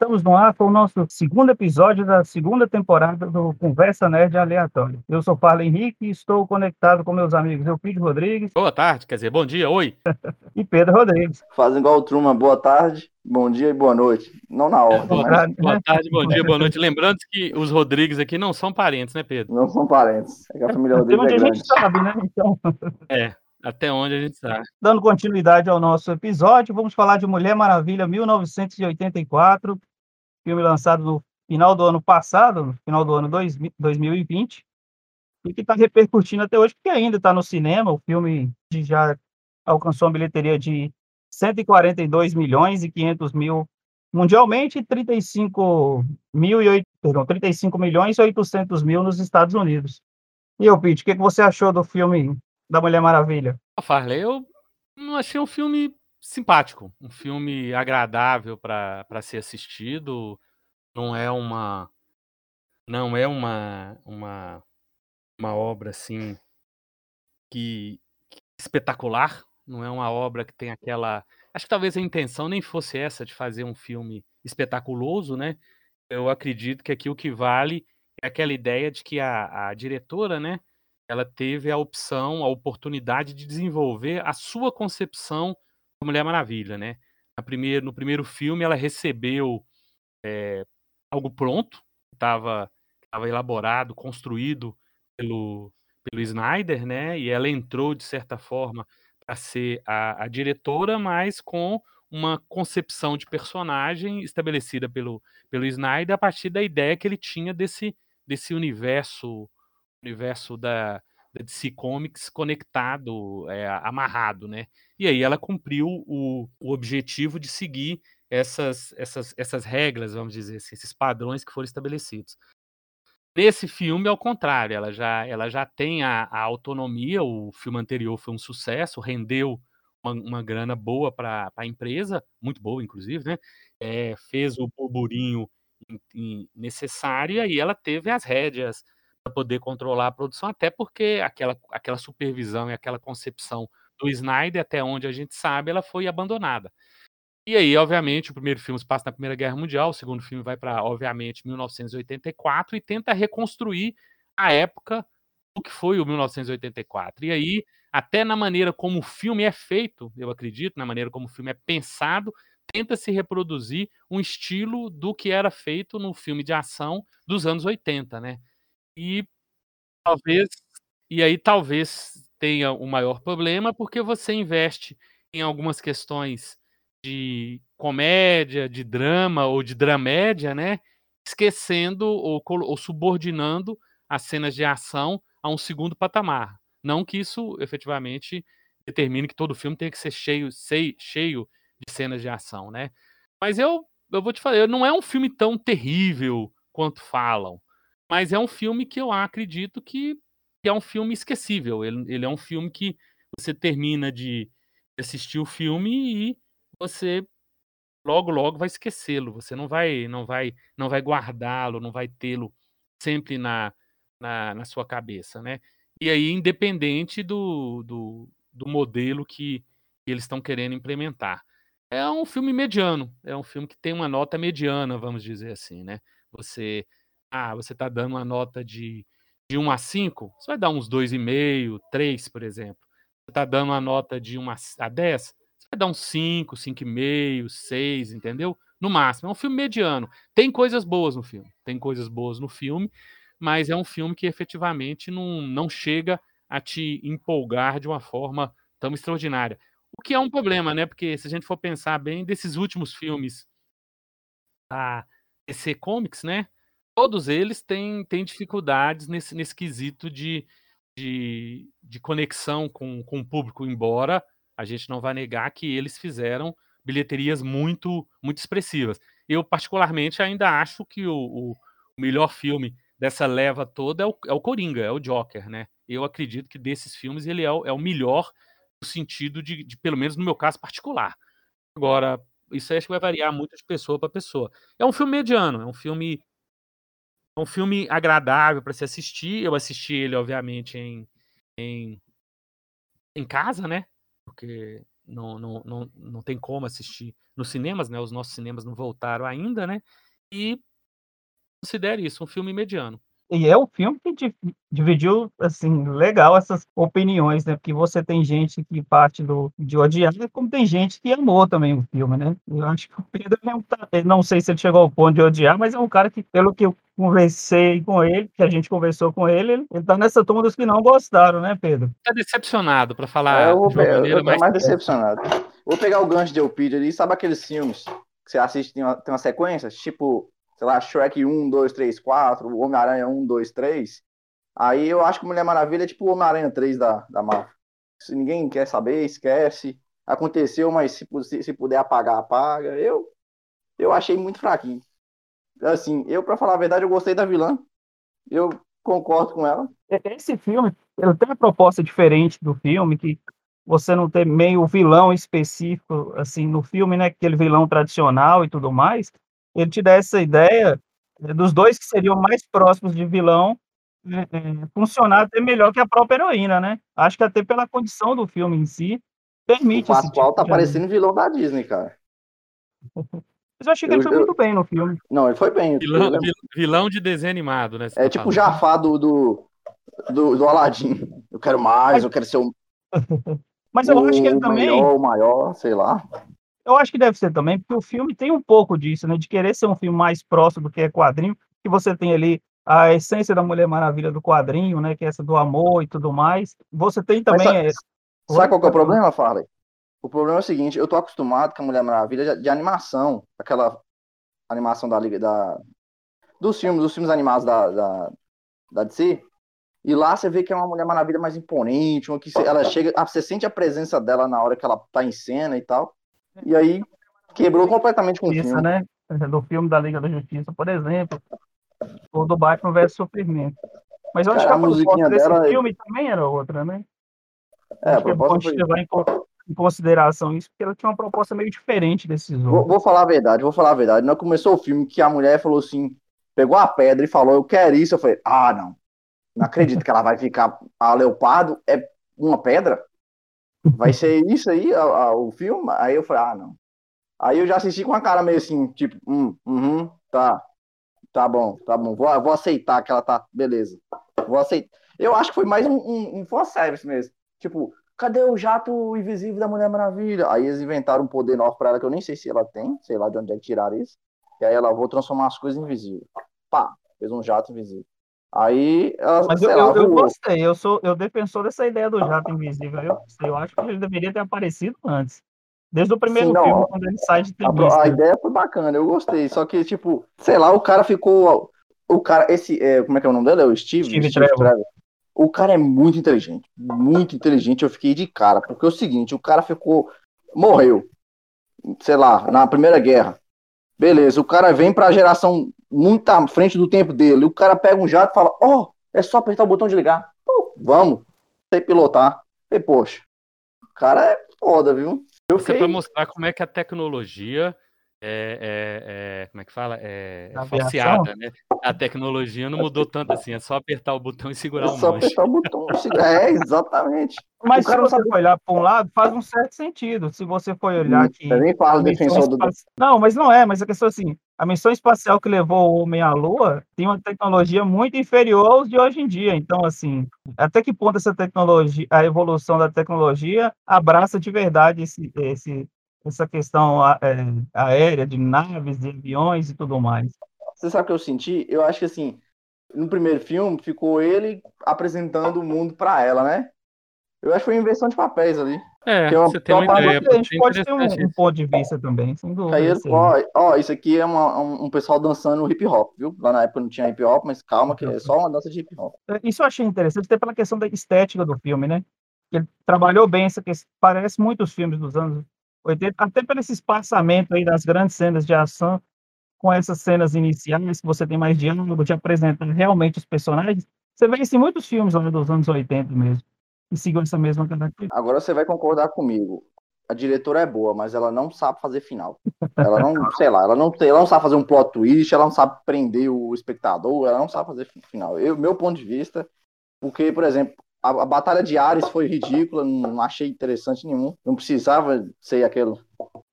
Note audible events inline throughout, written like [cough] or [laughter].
Estamos no ar para o nosso segundo episódio da segunda temporada do Conversa Nerd Aleatório. Eu sou Paulo Henrique e estou conectado com meus amigos Eupídio Rodrigues. Boa tarde, quer dizer, bom dia, oi. [laughs] e Pedro Rodrigues. Fazem igual o Truman, boa tarde, bom dia e boa noite. Não na ordem. boa, mas... boa [laughs] tarde, bom dia, boa noite. Lembrando que os Rodrigues aqui não são parentes, né, Pedro? Não são parentes. É que a família Rodrigues é grande. a gente sabe, né? Então... É. Até onde a gente sabe. Dando continuidade ao nosso episódio, vamos falar de Mulher Maravilha 1984, filme lançado no final do ano passado, no final do ano 2020, e que está repercutindo até hoje, porque ainda está no cinema. O filme já alcançou uma bilheteria de 142 milhões e 500 mil mundialmente, 35 mil e 8, perdão, 35 milhões e 800 mil nos Estados Unidos. E eu, Pete, o que, que você achou do filme da Mulher Maravilha? Farley, eu achei um filme simpático, um filme agradável para ser assistido. Não é uma não é uma uma uma obra assim que, que espetacular, não é uma obra que tem aquela acho que talvez a intenção nem fosse essa de fazer um filme espetaculoso, né? Eu acredito que aqui o que vale é aquela ideia de que a, a diretora, né, ela teve a opção, a oportunidade de desenvolver a sua concepção da Mulher Maravilha, né? Na primeiro, no primeiro filme, ela recebeu é, algo pronto, estava elaborado, construído pelo, pelo Snyder, né? E ela entrou, de certa forma, para ser a, a diretora, mas com uma concepção de personagem estabelecida pelo, pelo Snyder a partir da ideia que ele tinha desse, desse universo universo da, da DC Comics conectado, é, amarrado, né? E aí ela cumpriu o, o objetivo de seguir essas, essas, essas regras, vamos dizer assim, esses padrões que foram estabelecidos. Nesse filme, ao contrário, ela já, ela já tem a, a autonomia. O filme anterior foi um sucesso, rendeu uma, uma grana boa para a empresa, muito boa, inclusive, né? É, fez o burburinho necessário e ela teve as rédeas para poder controlar a produção, até porque aquela, aquela supervisão e aquela concepção do Snyder, até onde a gente sabe, ela foi abandonada. E aí, obviamente, o primeiro filme se passa na Primeira Guerra Mundial, o segundo filme vai para, obviamente, 1984 e tenta reconstruir a época do que foi o 1984. E aí, até na maneira como o filme é feito, eu acredito, na maneira como o filme é pensado, tenta se reproduzir um estilo do que era feito no filme de ação dos anos 80, né? E talvez e aí talvez tenha o maior problema, porque você investe em algumas questões de comédia, de drama ou de dramédia, né? Esquecendo ou, ou subordinando as cenas de ação a um segundo patamar. Não que isso efetivamente determine que todo filme tem que ser cheio, sei, cheio de cenas de ação, né? Mas eu, eu vou te falar, não é um filme tão terrível quanto falam, mas é um filme que eu acredito que, é um filme esquecível. Ele, ele é um filme que você termina de assistir o filme e você logo logo vai esquecê-lo. Você não vai não vai não vai guardá-lo, não vai tê-lo sempre na, na, na, sua cabeça, né? E aí independente do, do, do modelo que eles estão querendo implementar. É um filme mediano, é um filme que tem uma nota mediana, vamos dizer assim, né? Você ah, você está dando uma nota de, de 1 a 5, você vai dar uns 2,5, 3, por exemplo. Você está dando uma nota de 1 a 10, você vai dar uns 5, 5,5, 6, entendeu? No máximo. É um filme mediano. Tem coisas boas no filme. Tem coisas boas no filme, mas é um filme que efetivamente não, não chega a te empolgar de uma forma tão extraordinária. O que é um problema, né? Porque se a gente for pensar bem, desses últimos filmes da DC Comics, né? Todos eles têm, têm dificuldades nesse, nesse quesito de, de, de conexão com, com o público, embora a gente não vá negar que eles fizeram bilheterias muito, muito expressivas. Eu, particularmente, ainda acho que o, o melhor filme dessa leva toda é o, é o Coringa, é o Joker, né? Eu acredito que desses filmes ele é o, é o melhor no sentido de, de, pelo menos no meu caso particular. Agora, isso acho que vai variar muito de pessoa para pessoa. É um filme mediano, é um filme um filme agradável para se assistir. Eu assisti ele, obviamente, em, em, em casa, né? Porque não, não, não, não tem como assistir nos cinemas, né? Os nossos cinemas não voltaram ainda, né? E considere isso um filme mediano. E é um filme que dividiu, assim, legal essas opiniões, né? Porque você tem gente que parte do, de odiar, como tem gente que amou também o filme, né? Eu acho que o Pedro não, tá, não sei se ele chegou ao ponto de odiar, mas é um cara que, pelo que eu conversei com ele, que a gente conversou com ele, ele, ele tá nessa turma dos que não gostaram, né, Pedro? Tá decepcionado, para falar é, eu vou, de maneira eu mais... mais decepcionado. Vou pegar o gancho de Elpidio ali, sabe aqueles filmes que você assiste, tem uma, tem uma sequência, tipo sei lá, Shrek 1, 2, 3, 4, Homem-Aranha 1, 2, 3. Aí eu acho que Mulher Maravilha é tipo o Homem-Aranha 3 da, da Marvel. Se ninguém quer saber, esquece. Aconteceu, mas se, se, se puder apagar, apaga. Eu, eu achei muito fraquinho. Assim, eu, para falar a verdade, eu gostei da vilã. Eu concordo com ela. Esse filme, ele tem uma proposta diferente do filme, que você não tem meio vilão específico, assim, no filme, né? Aquele vilão tradicional e tudo mais ele te dá essa ideia eh, dos dois que seriam mais próximos de vilão é, funcionar até melhor que a própria heroína, né? Acho que até pela condição do filme em si, permite. O Pascoal tipo tá parecendo vilão da Disney, cara. [laughs] Mas eu achei que eu, ele foi eu... muito bem no filme. Não, ele foi bem. Vilão, vilão de desenho animado, né? É tá tipo o Jafar do, do, do, do Aladdin. Eu quero mais, Mas... eu quero ser um. [laughs] Mas eu acho que ele também. O maior, o maior, sei lá. Eu acho que deve ser também, porque o filme tem um pouco disso, né? De querer ser um filme mais próximo do que é quadrinho, que você tem ali a essência da Mulher Maravilha do quadrinho, né? Que é essa do amor e tudo mais. Você tem também. Sabe, é... sabe qual é o problema, Farley? O problema é o seguinte, eu tô acostumado com a Mulher Maravilha de, de animação, aquela animação da Liga da. Dos filmes, dos filmes animados da, da, da DC. E lá você vê que é uma Mulher Maravilha mais imponente, uma que ela chega, você sente a presença dela na hora que ela tá em cena e tal. E aí quebrou completamente com o filme. Né? Do filme da Liga da Justiça, por exemplo. Ou do Batman vs Superman. Mas eu acho que a, a musiquinha desse dela... É filme também era outra, né? É, acho a proposta que é levar em, em, consideração isso, porque ela tinha uma proposta meio diferente desses outros. Vou, vou falar a verdade, vou falar a verdade. Não começou o filme que a mulher falou assim, pegou a pedra e falou, eu quero isso. Eu falei, ah, não. Não acredito que ela vai ficar. A Leopardo é uma pedra? Vai ser isso aí, a, a, o filme? Aí eu falei, ah, não. Aí eu já assisti com a cara meio assim, tipo, hum, uhum, tá, tá bom, tá bom, vou, vou aceitar que ela tá, beleza. Vou aceitar. Eu acho que foi mais um, um, um mesmo. Tipo, cadê o jato invisível da Mulher Maravilha? Aí eles inventaram um poder novo pra ela que eu nem sei se ela tem, sei lá de onde é que tiraram isso. E aí ela, vou transformar as coisas invisíveis. Pá, fez um jato invisível. Aí, ela, Mas eu, lá, eu, eu, gostei, eu sou eu defensor dessa ideia do jato invisível. Eu, eu acho que ele deveria ter aparecido antes. Desde o primeiro Sim, não, filme, quando ele sai de A, a, ideia foi bacana, eu gostei. Só que, tipo, sei lá, o cara ficou. O cara, esse. É, como é que é o nome dele? É o Steve? Steve, Steve Trevor. Trevor. O cara é muito inteligente. Muito inteligente. Eu fiquei de cara. Porque é o seguinte, o cara ficou. Morreu. Sei lá, na Primeira Guerra. Beleza, o cara vem pra geração muito à frente do tempo dele. O cara pega um jato e fala: Ó, oh, é só apertar o botão de ligar. Pô, vamos, sei pilotar. E, poxa, o cara é foda, viu? Eu Você para mostrar como é que a tecnologia é, é, é, como é que fala? É, é falseada, né? A tecnologia não mudou tanto assim, é só apertar o botão e segurar é o só apertar o botão É, exatamente. Mas se você for olhar para um lado, faz um certo sentido. Se você for olhar hum, que. Eu nem falo defensor do. Não, mas não é, mas a questão é assim: a missão espacial que levou o homem à Lua tem uma tecnologia muito inferior aos de hoje em dia. Então, assim, até que ponto essa tecnologia, a evolução da tecnologia abraça de verdade esse, esse essa questão é, aérea, de naves, de aviões e tudo mais. Você sabe o que eu senti? Eu acho que assim, no primeiro filme ficou ele apresentando o mundo para ela, né? Eu acho que foi inversão de papéis ali. É, é uma, você tem uma, ideia. A gente pode ter um, um, ponto de vista também, sem dúvida. Aí, ó, ó, isso aqui é uma, um, um, pessoal dançando hip hop, viu? Lá na época não tinha hip hop, mas calma, que é só uma dança de hip hop. É, isso eu achei interessante, até pela questão da estética do filme, né? Ele trabalhou bem essa questão, parece muitos filmes dos anos 80, até pelo esse espaçamento aí das grandes cenas de ação, com essas cenas iniciais, que você tem mais diálogo, de apresentar realmente os personagens. Você vê isso em muitos filmes lá dos anos 80 mesmo, e seguiu essa mesma característica. Agora você vai concordar comigo. A diretora é boa, mas ela não sabe fazer final. Ela não, [laughs] sei lá, ela não, ela não sabe fazer um plot twist, ela não sabe prender o espectador, ela não sabe fazer final. Eu, meu ponto de vista, porque, por exemplo, a, a Batalha de Ares foi ridícula, não achei interessante nenhum. Não precisava ser aquilo.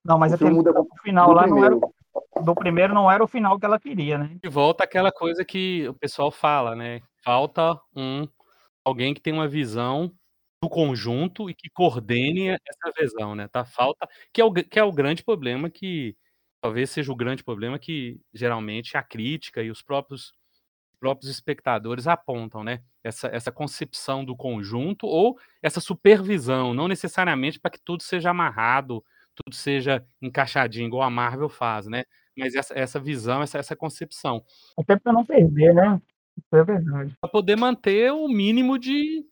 Não, mas O filme aquele muda o final do lá não era, primeiro. do primeiro não era o final que ela queria, né? E volta aquela coisa que o pessoal fala, né? Falta um alguém que tem uma visão do conjunto e que coordene essa visão, né? Tá falta que é o, que é o grande problema que talvez seja o grande problema que geralmente a crítica e os próprios próprios espectadores apontam, né? Essa, essa concepção do conjunto ou essa supervisão, não necessariamente para que tudo seja amarrado, tudo seja encaixadinho, igual a Marvel faz, né? Mas essa, essa visão, essa, essa concepção. Até para não perder, né? Isso é verdade. Para poder manter o mínimo de,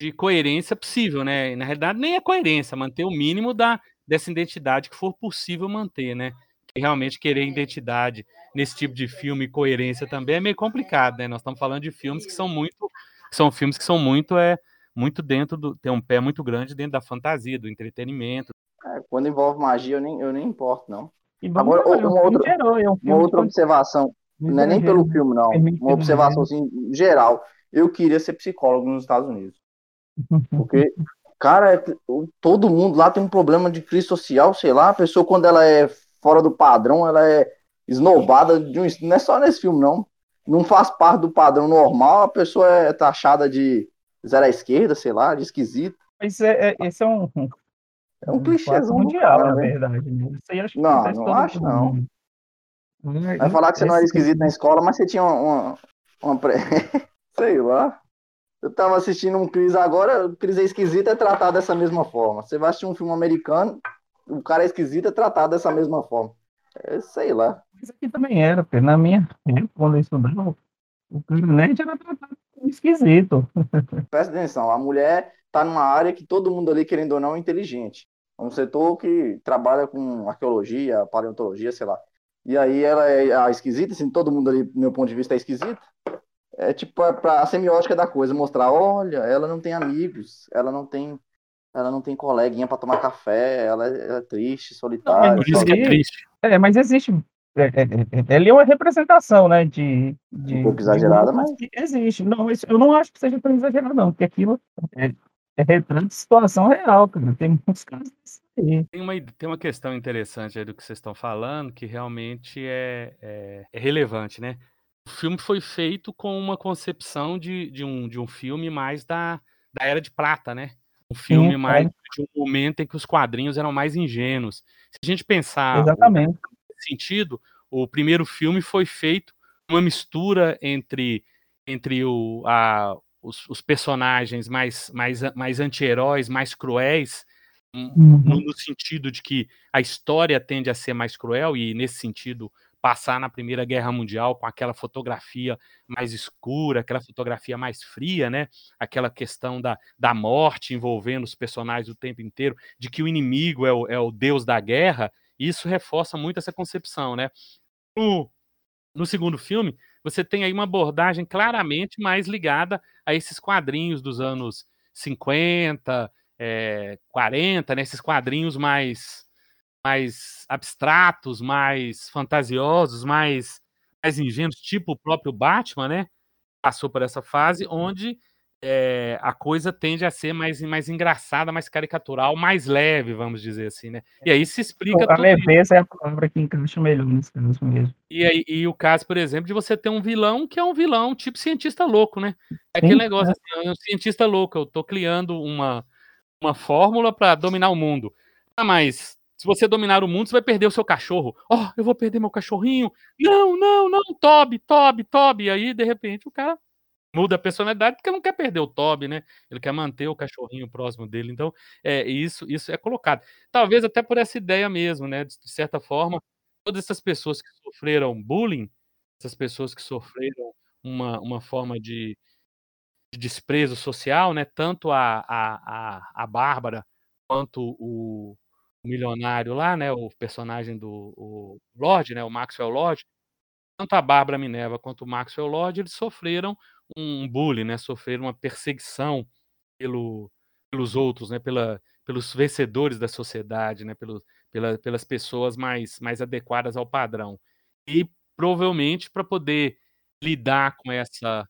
de coerência possível, né? E, na realidade, nem é coerência, manter o mínimo da, dessa identidade que for possível manter, né? Que realmente querer identidade nesse tipo de filme, coerência também é meio complicado, né? Nós estamos falando de filmes que são muito, são filmes que são muito, é, muito dentro do, tem um pé muito grande dentro da fantasia, do entretenimento. É, quando envolve magia, eu nem, eu nem importo, não. E Agora, é um uma filme outra- herói, é um Uma outra de observação, não é nem pelo filme, não. Uma observação assim, geral. Eu queria ser psicólogo nos Estados Unidos. Porque, cara, é- todo mundo lá tem um problema de crise social, sei lá, a pessoa quando ela é fora do padrão, ela é esnobada de um, não é só nesse filme, não. Não faz parte do padrão normal, a pessoa é taxada de zero à esquerda, sei lá, de esquisito. Mas é, é- esse é um, um, É um fato clichêzão mundial, cara, na né? verdade. Né? Isso aí acho que Não, não acho, não. mundo. Vai Vai falar que você não era esquisito na escola, mas você tinha uma, uma, uma [laughs] sei lá. Eu tava assistindo um Cris agora, o Cris é esquisito é tratado dessa mesma forma. Você vai assistir um filme americano, o cara é esquisito é tratado dessa mesma forma. É, sei lá. Isso aqui também era, porque na minha época, quando eu estudava, o cara nerd era tratado esquisito. [laughs] Presta atenção, a mulher tá numa área que todo mundo ali, querendo ou não, é inteligente. É um setor que trabalha com arqueologia, paleontologia, sei lá. E aí ela é a esquisita, assim, todo mundo ali, do meu ponto de vista, é esquisito. É tipo pra, pra a semiótica da coisa, mostrar, olha, ela não tem amigos, ela não tem, ela não tem coleguinha pra tomar café, ela é, ela é triste, solitária. Por isso que é triste. É, mas existe. É, é, é, ele é uma representação, né? De, de, Um pouco de exagerada, mas- Existe. Não, isso, eu não acho que seja tão exagerado, não, porque aquilo é, é retrato de situação real, cara. Tem muitos casos disso aí. Tem uma, tem uma questão interessante aí do que vocês estão falando, que realmente é, é, é relevante, né? O filme foi feito com uma concepção de, de, um, de um filme mais da, da Era de Prata, né? Um filme Sim, mais é. de um momento em que os quadrinhos eram mais ingênuos. Se a gente pensar Exatamente. nesse sentido, o primeiro filme foi feito uma mistura entre, entre o, a, os, os personagens mais, mais, mais anti-heróis, mais cruéis, um, Uhum. no, no sentido de que a história tende a ser mais cruel, e nesse sentido, passar na Primeira Guerra Mundial com aquela fotografia mais escura, aquela fotografia mais fria, né? Aquela questão da, da morte envolvendo os personagens o tempo inteiro, de que o inimigo é o, é o deus da guerra, isso reforça muito essa concepção, né? No, no segundo filme, você tem aí uma abordagem claramente mais ligada a esses quadrinhos dos anos 50, é, 40, né? esses quadrinhos mais, mais abstratos, mais fantasiosos, mais, mais ingênuos, tipo o próprio Batman, né? Passou por essa fase onde é, a coisa tende a ser mais, mais engraçada, mais caricatural, mais leve, vamos dizer assim, né? E aí se explica A tudo isso. leveza é a palavra que encaixa melhor nesse caso mesmo. E, aí, e o caso, por exemplo, de você ter um vilão que é um vilão tipo cientista louco, né? É aquele Sim, negócio assim, é um cientista louco, eu tô criando uma, uma fórmula para dominar o mundo. Ah, mas se você dominar o mundo, você vai perder o seu cachorro. Oh, eu vou perder meu cachorrinho. Não, não, não, Toby, Toby, Toby. Aí, de repente, o cara muda a personalidade porque não quer perder o Toby, né? Ele quer manter o cachorrinho próximo dele. Então, é, isso, isso é colocado. Talvez até por essa ideia mesmo, né? De certa forma, todas essas pessoas que sofreram bullying, essas pessoas que sofreram uma, uma forma de, de desprezo social, né? Tanto a, a, a, a Bárbara quanto o milionário lá, né? O personagem do o Lorde, né? O Maxwell Lord, tanto a Bárbara Minerva quanto o Maxwell Lord, eles sofreram um bullying, né? Sofreram uma perseguição pelo, pelos outros, né? Pela, pelos vencedores da sociedade, né? Pelo, pela, pelas pessoas mais, mais adequadas ao padrão. E provavelmente para poder lidar com essa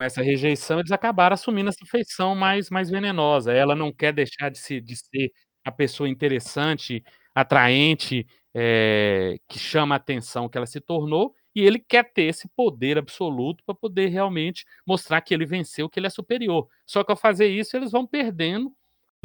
essa rejeição, eles acabaram assumindo essa feição mais mais venenosa. Ela não quer deixar de se de ser a pessoa interessante, atraente, eh, que chama a atenção que ela se tornou, e ele quer ter esse poder absoluto para poder realmente mostrar que ele venceu, que ele é superior. Só que ao fazer isso, eles vão perdendo,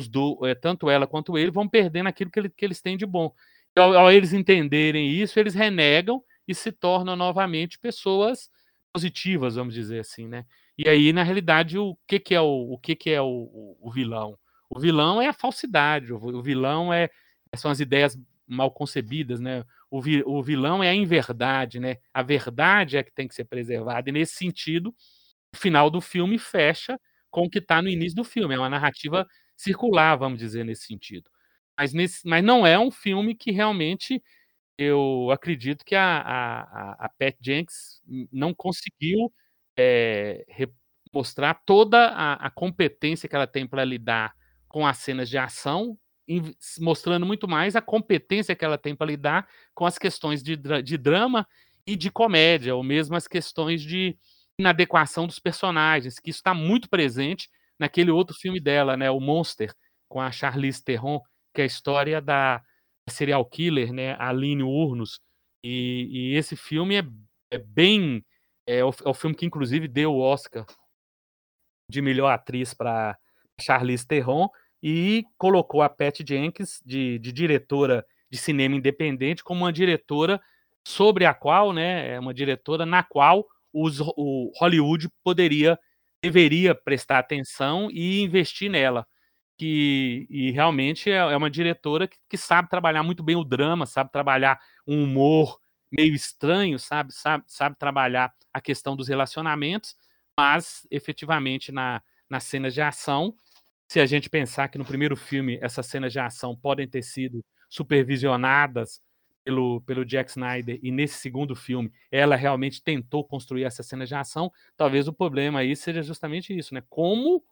do, é, tanto ela quanto ele, vão perdendo aquilo que, ele, que eles têm de bom. Ao, ao, eles entenderem isso, eles renegam e se tornam novamente pessoas positivas, vamos dizer assim, né? E aí, na realidade, o que, que é o, o que, que é o, o vilão? O vilão é a falsidade, o, vilão é são as ideias mal concebidas, né? O, vi, o vilão é a inverdade, né? A verdade é que tem que ser preservada. E nesse sentido, o final do filme fecha com o que está no início do filme. É uma narrativa circular, vamos dizer, nesse sentido. Mas, nesse, mas não é um filme que realmente eu acredito que a, a, a Pat Jenks não conseguiu é, mostrar toda a, a competência que ela tem para lidar com as cenas de ação mostrando muito mais a competência que ela tem para lidar com as questões de, de drama e de comédia, ou mesmo as questões de inadequação dos personagens, que isso está muito presente naquele outro filme dela, né, o Monster, com a Charlize Theron, que é a história da serial killer, né, Aline Urnos, e, e esse filme é, é bem, é o, é o, filme que inclusive deu o Oscar de melhor atriz para Charlize Theron, e colocou a Pat Jenkins, de, de diretora de cinema independente, como uma diretora sobre a qual, né, é uma diretora na qual os, o Hollywood poderia, deveria prestar atenção e investir nela. Que, e realmente é, é uma diretora que, que, sabe trabalhar muito bem o drama, sabe trabalhar um humor meio estranho, sabe, sabe, sabe trabalhar a questão dos relacionamentos, mas efetivamente na, nas cenas de ação se a gente pensar que no primeiro filme essas cenas de ação podem ter sido supervisionadas pelo, pelo Jack Snyder e nesse segundo filme ela realmente tentou construir essa cena de ação, talvez o problema aí seja justamente isso, né? Como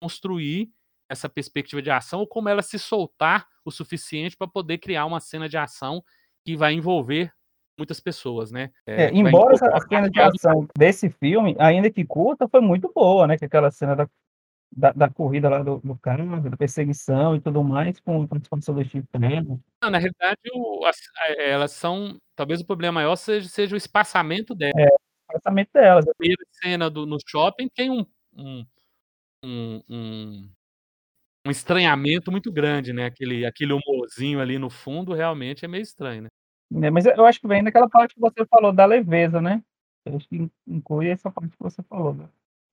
construir essa perspectiva de ação ou como ela se soltar o suficiente para poder criar uma cena de ação que vai envolver muitas pessoas, né? É, é, embora a cena de ação desse filme, ainda que curta, foi muito boa, né? Que aquela cena da, da, da, corrida lá do, do carro, da perseguição e tudo mais, com a participação do Steve Trevor. Na realidade, o, as, elas são. Talvez o problema maior seja, seja o espaçamento delas. É, o espaçamento delas. A primeira cena do, no shopping tem um, um, um, um, um estranhamento muito grande, né? Aquele, aquele humorzinho ali no fundo realmente é meio estranho, né? É, mas eu acho que vem daquela parte que você falou da leveza, né? Eu acho que inclui essa parte que você falou, né?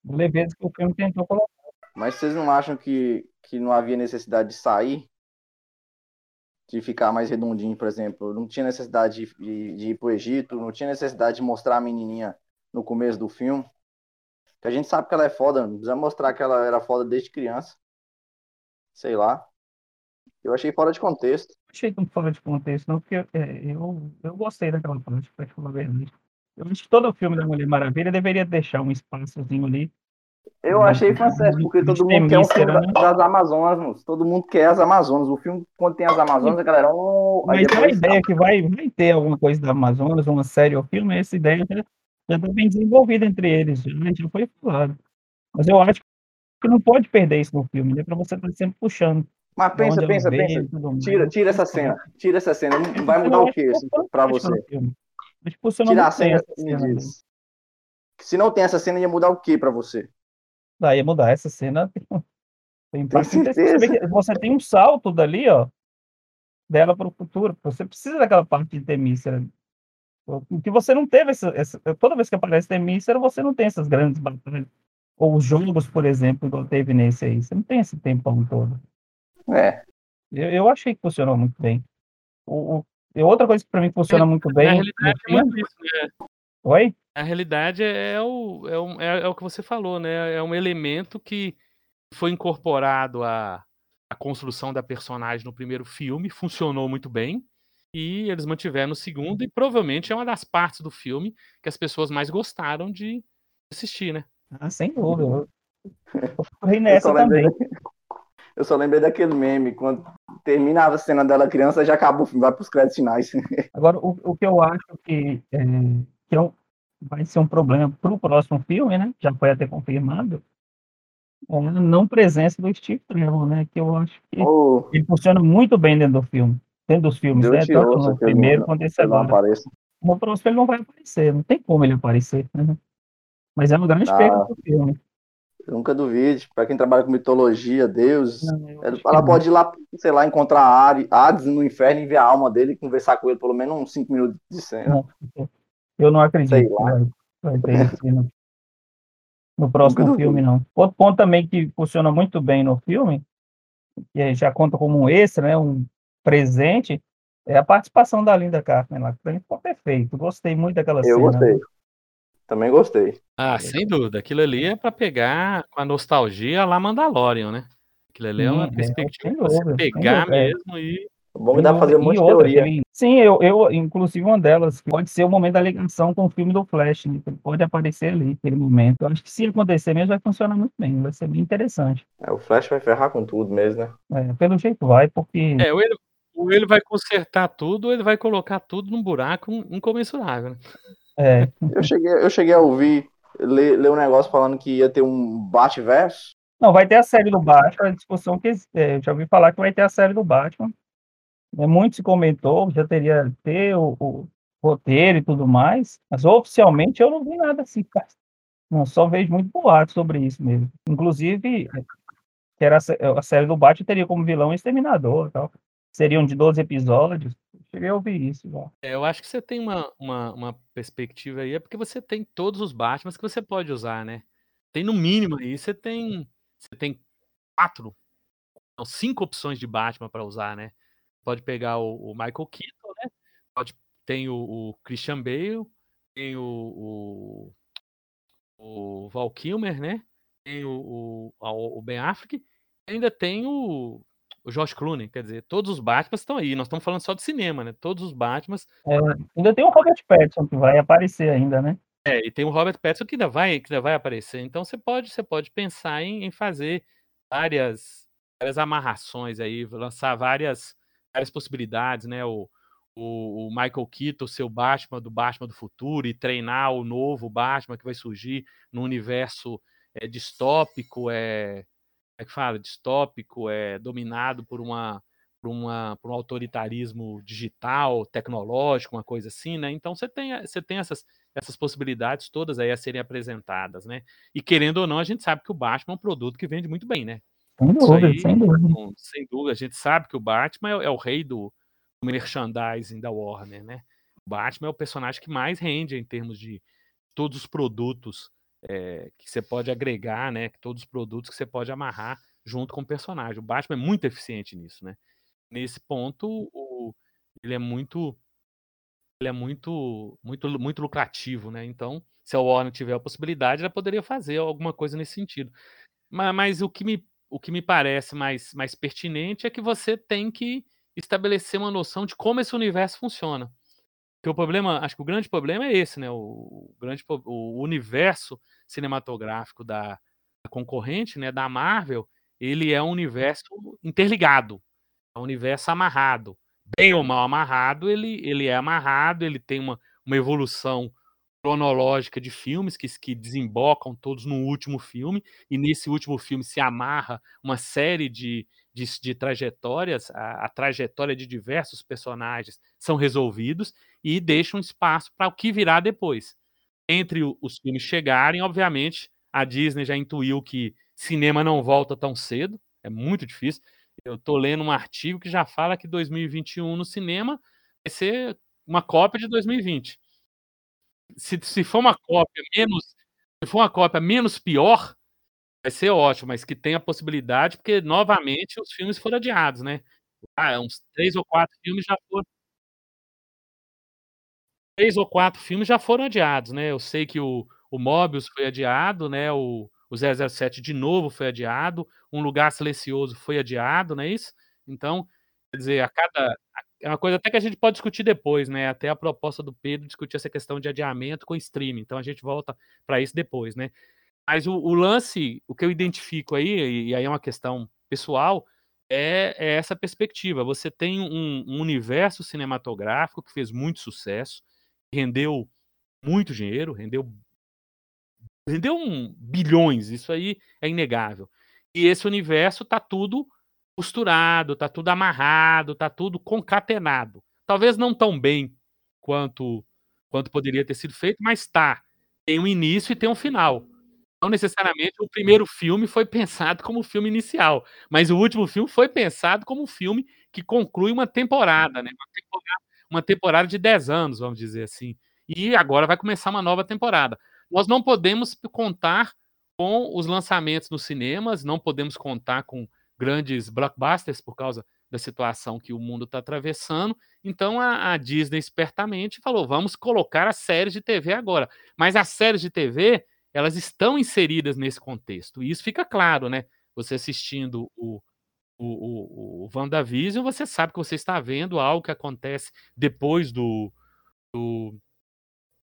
leveza que o filme tentou colocar. Mas vocês não acham que, que não havia necessidade de sair? De ficar mais redondinho, por exemplo? Não tinha necessidade de, de, de ir para o Egito? Não tinha necessidade de mostrar a menininha no começo do filme? Que a gente sabe que ela é foda, não precisa mostrar que ela era foda desde criança. Sei lá. Eu achei fora de contexto. Achei tão fora de contexto, não, porque é, eu, eu gostei daquela parte, pra falar a verdade. Eu acho que todo filme da Mulher Maravilha deveria deixar um espaçozinho ali eu achei fantástico, porque todo mundo quer um filme né? das Amazonas, todo mundo quer as Amazonas. O filme, quando tem as Amazonas, a galera. Oh, Mas a ideia que vai, vai ter alguma coisa das Amazonas, uma série ou filme, essa ideia já está bem desenvolvida entre eles, já, já foi falado. Mas eu acho que não pode perder isso no filme, né? Para você estar tá sempre puxando. Mas pensa, pensa, pensa. Tira, tira essa cena. Tira essa cena. Vai mudar o que para você? Tira a cena, cena me diz. Se não tem essa cena, ia mudar o que para você? Daí mudar essa cena [laughs] tem. Você, tem um salto dali, ó, dela para o futuro. Você precisa daquela parte de Temícera. O que você não teve essa, essa, toda vez que aparece Temícera, você não tem essas grandes batalhas. Ou os jogos, por exemplo, igual teve nesse aí. Você não tem esse tempão todo. É. Eu, eu achei que funcionou muito bem. O, o outra coisa que para mim funciona é, muito bem. Na realidade, é isso, né? Oi? A realidade é, é o, é, o, é, é o que você falou, né? É um elemento que foi incorporado à, à construção da personagem no primeiro filme, funcionou muito bem, e eles mantiveram no segundo, e provavelmente é uma das partes do filme que as pessoas mais gostaram de assistir, né? Ah, sem dúvida. Eu, nessa eu também. Lembrei, [laughs] eu só lembrei daquele meme, quando terminava a cena dela criança, já acabou o filme, vai para os créditos finais. Agora, o, o que eu acho que, é, que é um, vai ser um problema para o próximo filme, né? Já foi até confirmado. É a não presença do Steve Trevor, né? Que eu acho que Oh, ele funciona muito bem dentro do filme. Dentro dos filmes, Deus né? Tanto no primeiro quanto esse agora. No próximo ele não vai aparecer, não tem como ele aparecer, né? Mas é uma grande Ah. perda do filme. Nunca duvide. Pra quem trabalha com mitologia, Deus, Não, eu ela não. pode ir lá, sei lá, encontrar Hades no inferno e ver a alma dele e conversar com ele pelo menos uns 5 minutos de cena. Não, eu não acredito Sei que lá. vai, vai ter isso no, no próximo filme, não. Outro ponto também que funciona muito bem no filme, que já conta como um extra, né, um presente, é a participação da Linda Carter lá. que Pra mim ficou perfeito. Gostei muito daquela Eu cena. gostei. Também gostei. Ah, sem dúvida. Aquilo ali é pra pegar com a nostalgia lá Mandalorian, né? Aquilo ali é uma Sim, é, perspectiva pra você pegar é. mesmo e. Bom dá pra fazer um monte de teoria. Sim, eu, eu, inclusive uma delas, pode ser o momento da ligação com o filme do Flash, né? Ele pode aparecer ali, naquele momento. Eu acho que se acontecer mesmo, vai funcionar muito bem, vai ser bem interessante. É, o Flash vai ferrar com tudo mesmo, né? É, pelo jeito vai, porque É, ou ele, ou ele vai consertar tudo, ou ele vai colocar tudo num buraco in- incomensurável, né? é, Eu cheguei, eu cheguei a ouvir, ler, ler um negócio falando que ia ter um Batverso. Não, vai ter a série do Batman, a discussão que é, eu já ouvi falar que vai ter a série do Batman. É, muito se comentou, já teria ter o, o roteiro e tudo mais, mas oficialmente eu não vi nada assim, cara. Não, só vejo muito boato sobre isso mesmo. Inclusive, que era a, a série do Batman teria como vilão o Exterminador tal. Seriam de 12 episódios. Cheguei a ouvir isso já. É, eu acho que você tem uma, uma, uma perspectiva aí, é porque você tem todos os Batmans que você pode usar, né? Tem no mínimo aí, você tem, você tem quatro, não, cinco opções de Batman para usar, né? Pode pegar o, o Michael Keaton, né? Pode, tem o, o Christian Bale, tem o, o, o Val Kilmer, né? Tem o, o, o Ben Affleck, ainda tem o, o Josh Clooney, quer dizer, todos os Batmans estão aí. Nós estamos falando só de cinema, né? Todos os Batmans Ainda tem o Robert Pattinson que vai aparecer ainda, né? É, e tem o Robert Pattinson que ainda vai, que ainda vai aparecer. Então você pode, você pode pensar em, em fazer várias, várias amarrações aí, lançar várias, várias possibilidades, né? O, o, o Michael Keaton, seu Batman do Batman do futuro, e treinar o novo Batman que vai surgir no universo é, distópico, é, é que fala, distópico, é dominado por uma por, uma, por um autoritarismo digital, tecnológico, uma coisa assim, né? Então você tem, você tem essas, essas possibilidades todas aí a serem apresentadas, né? E querendo ou não, a gente sabe que o Batman é um produto que vende muito bem, né? Sem dúvida, aí, sem dúvida. não- sem dúvida, a gente sabe que o Batman é, é o rei do, do merchandising da Warner, né? O Batman é o personagem que mais rende em termos de todos os produtos é, que você pode agregar, né? Todos os produtos que você pode amarrar junto com o personagem. O Batman é muito eficiente nisso, né? Nesse ponto, o- ele é muito ele é muito, muito, muito lucrativo, né? Então, se a Warner tiver a possibilidade, ela poderia fazer alguma coisa nesse sentido. Ma- Mas, o que me, o que me parece mais, mais pertinente é que você tem que estabelecer uma noção de como esse universo funciona. Porque o problema, acho que o grande problema é esse, né? O, grande, o universo cinematográfico da, da concorrente, né? Da Marvel, ele é um universo interligado, é um universo amarrado bem ou mal amarrado, ele, ele é amarrado, ele tem uma, uma evolução cronológica de filmes que, que desembocam todos no último filme, e nesse último filme se amarra uma série de, de, de trajetórias, a, a trajetória de diversos personagens são resolvidos e deixa um espaço para o que virá depois. Entre os filmes chegarem, obviamente, a Disney já intuiu que cinema não volta tão cedo, é muito difícil. Eu estou lendo um artigo que já fala que 2021 no cinema vai ser uma cópia de 2020. Se, se for uma cópia menos, se for uma cópia menos pior, vai ser ótimo, mas que tenha possibilidade, porque novamente os filmes foram adiados, né? Ah, uns três ou quatro filmes já foram. Três ou quatro filmes já foram adiados, né? Eu sei que o, o Mobius foi adiado, né? O, o 007 de novo foi adiado, Um Lugar Silencioso foi adiado, não é isso? Então, quer dizer, a cada. É uma coisa até que a gente pode discutir depois, né? Até a proposta do Pedro discutir essa questão de adiamento com streaming. Então a gente volta para isso depois, né? Mas o, o lance, o que eu identifico aí, e aí é uma questão pessoal, é, é essa perspectiva. Você tem um, um universo cinematográfico que fez muito sucesso, rendeu muito dinheiro, rendeu rendeu um, bilhões, isso aí é inegável. E esse universo tá tudo costurado, tá tudo amarrado, tá tudo concatenado. Talvez não tão bem quanto quanto poderia ter sido feito, mas tá. Tem um início e tem um final. Não necessariamente o primeiro filme foi pensado como filme inicial, mas o último filme foi pensado como um filme que conclui uma temporada, né? Uma temporada, uma temporada de 10 anos, vamos dizer assim. E agora vai começar uma nova temporada. Nós não podemos contar com os lançamentos nos cinemas, não podemos contar com grandes blockbusters por causa da situação que o mundo está atravessando. Então a, a, Disney espertamente falou: vamos colocar as séries de TV agora. Mas as séries de TV elas estão inseridas nesse contexto. E isso fica claro, né? Você assistindo o, o, o, o WandaVision, você sabe que você está vendo algo que acontece depois do, do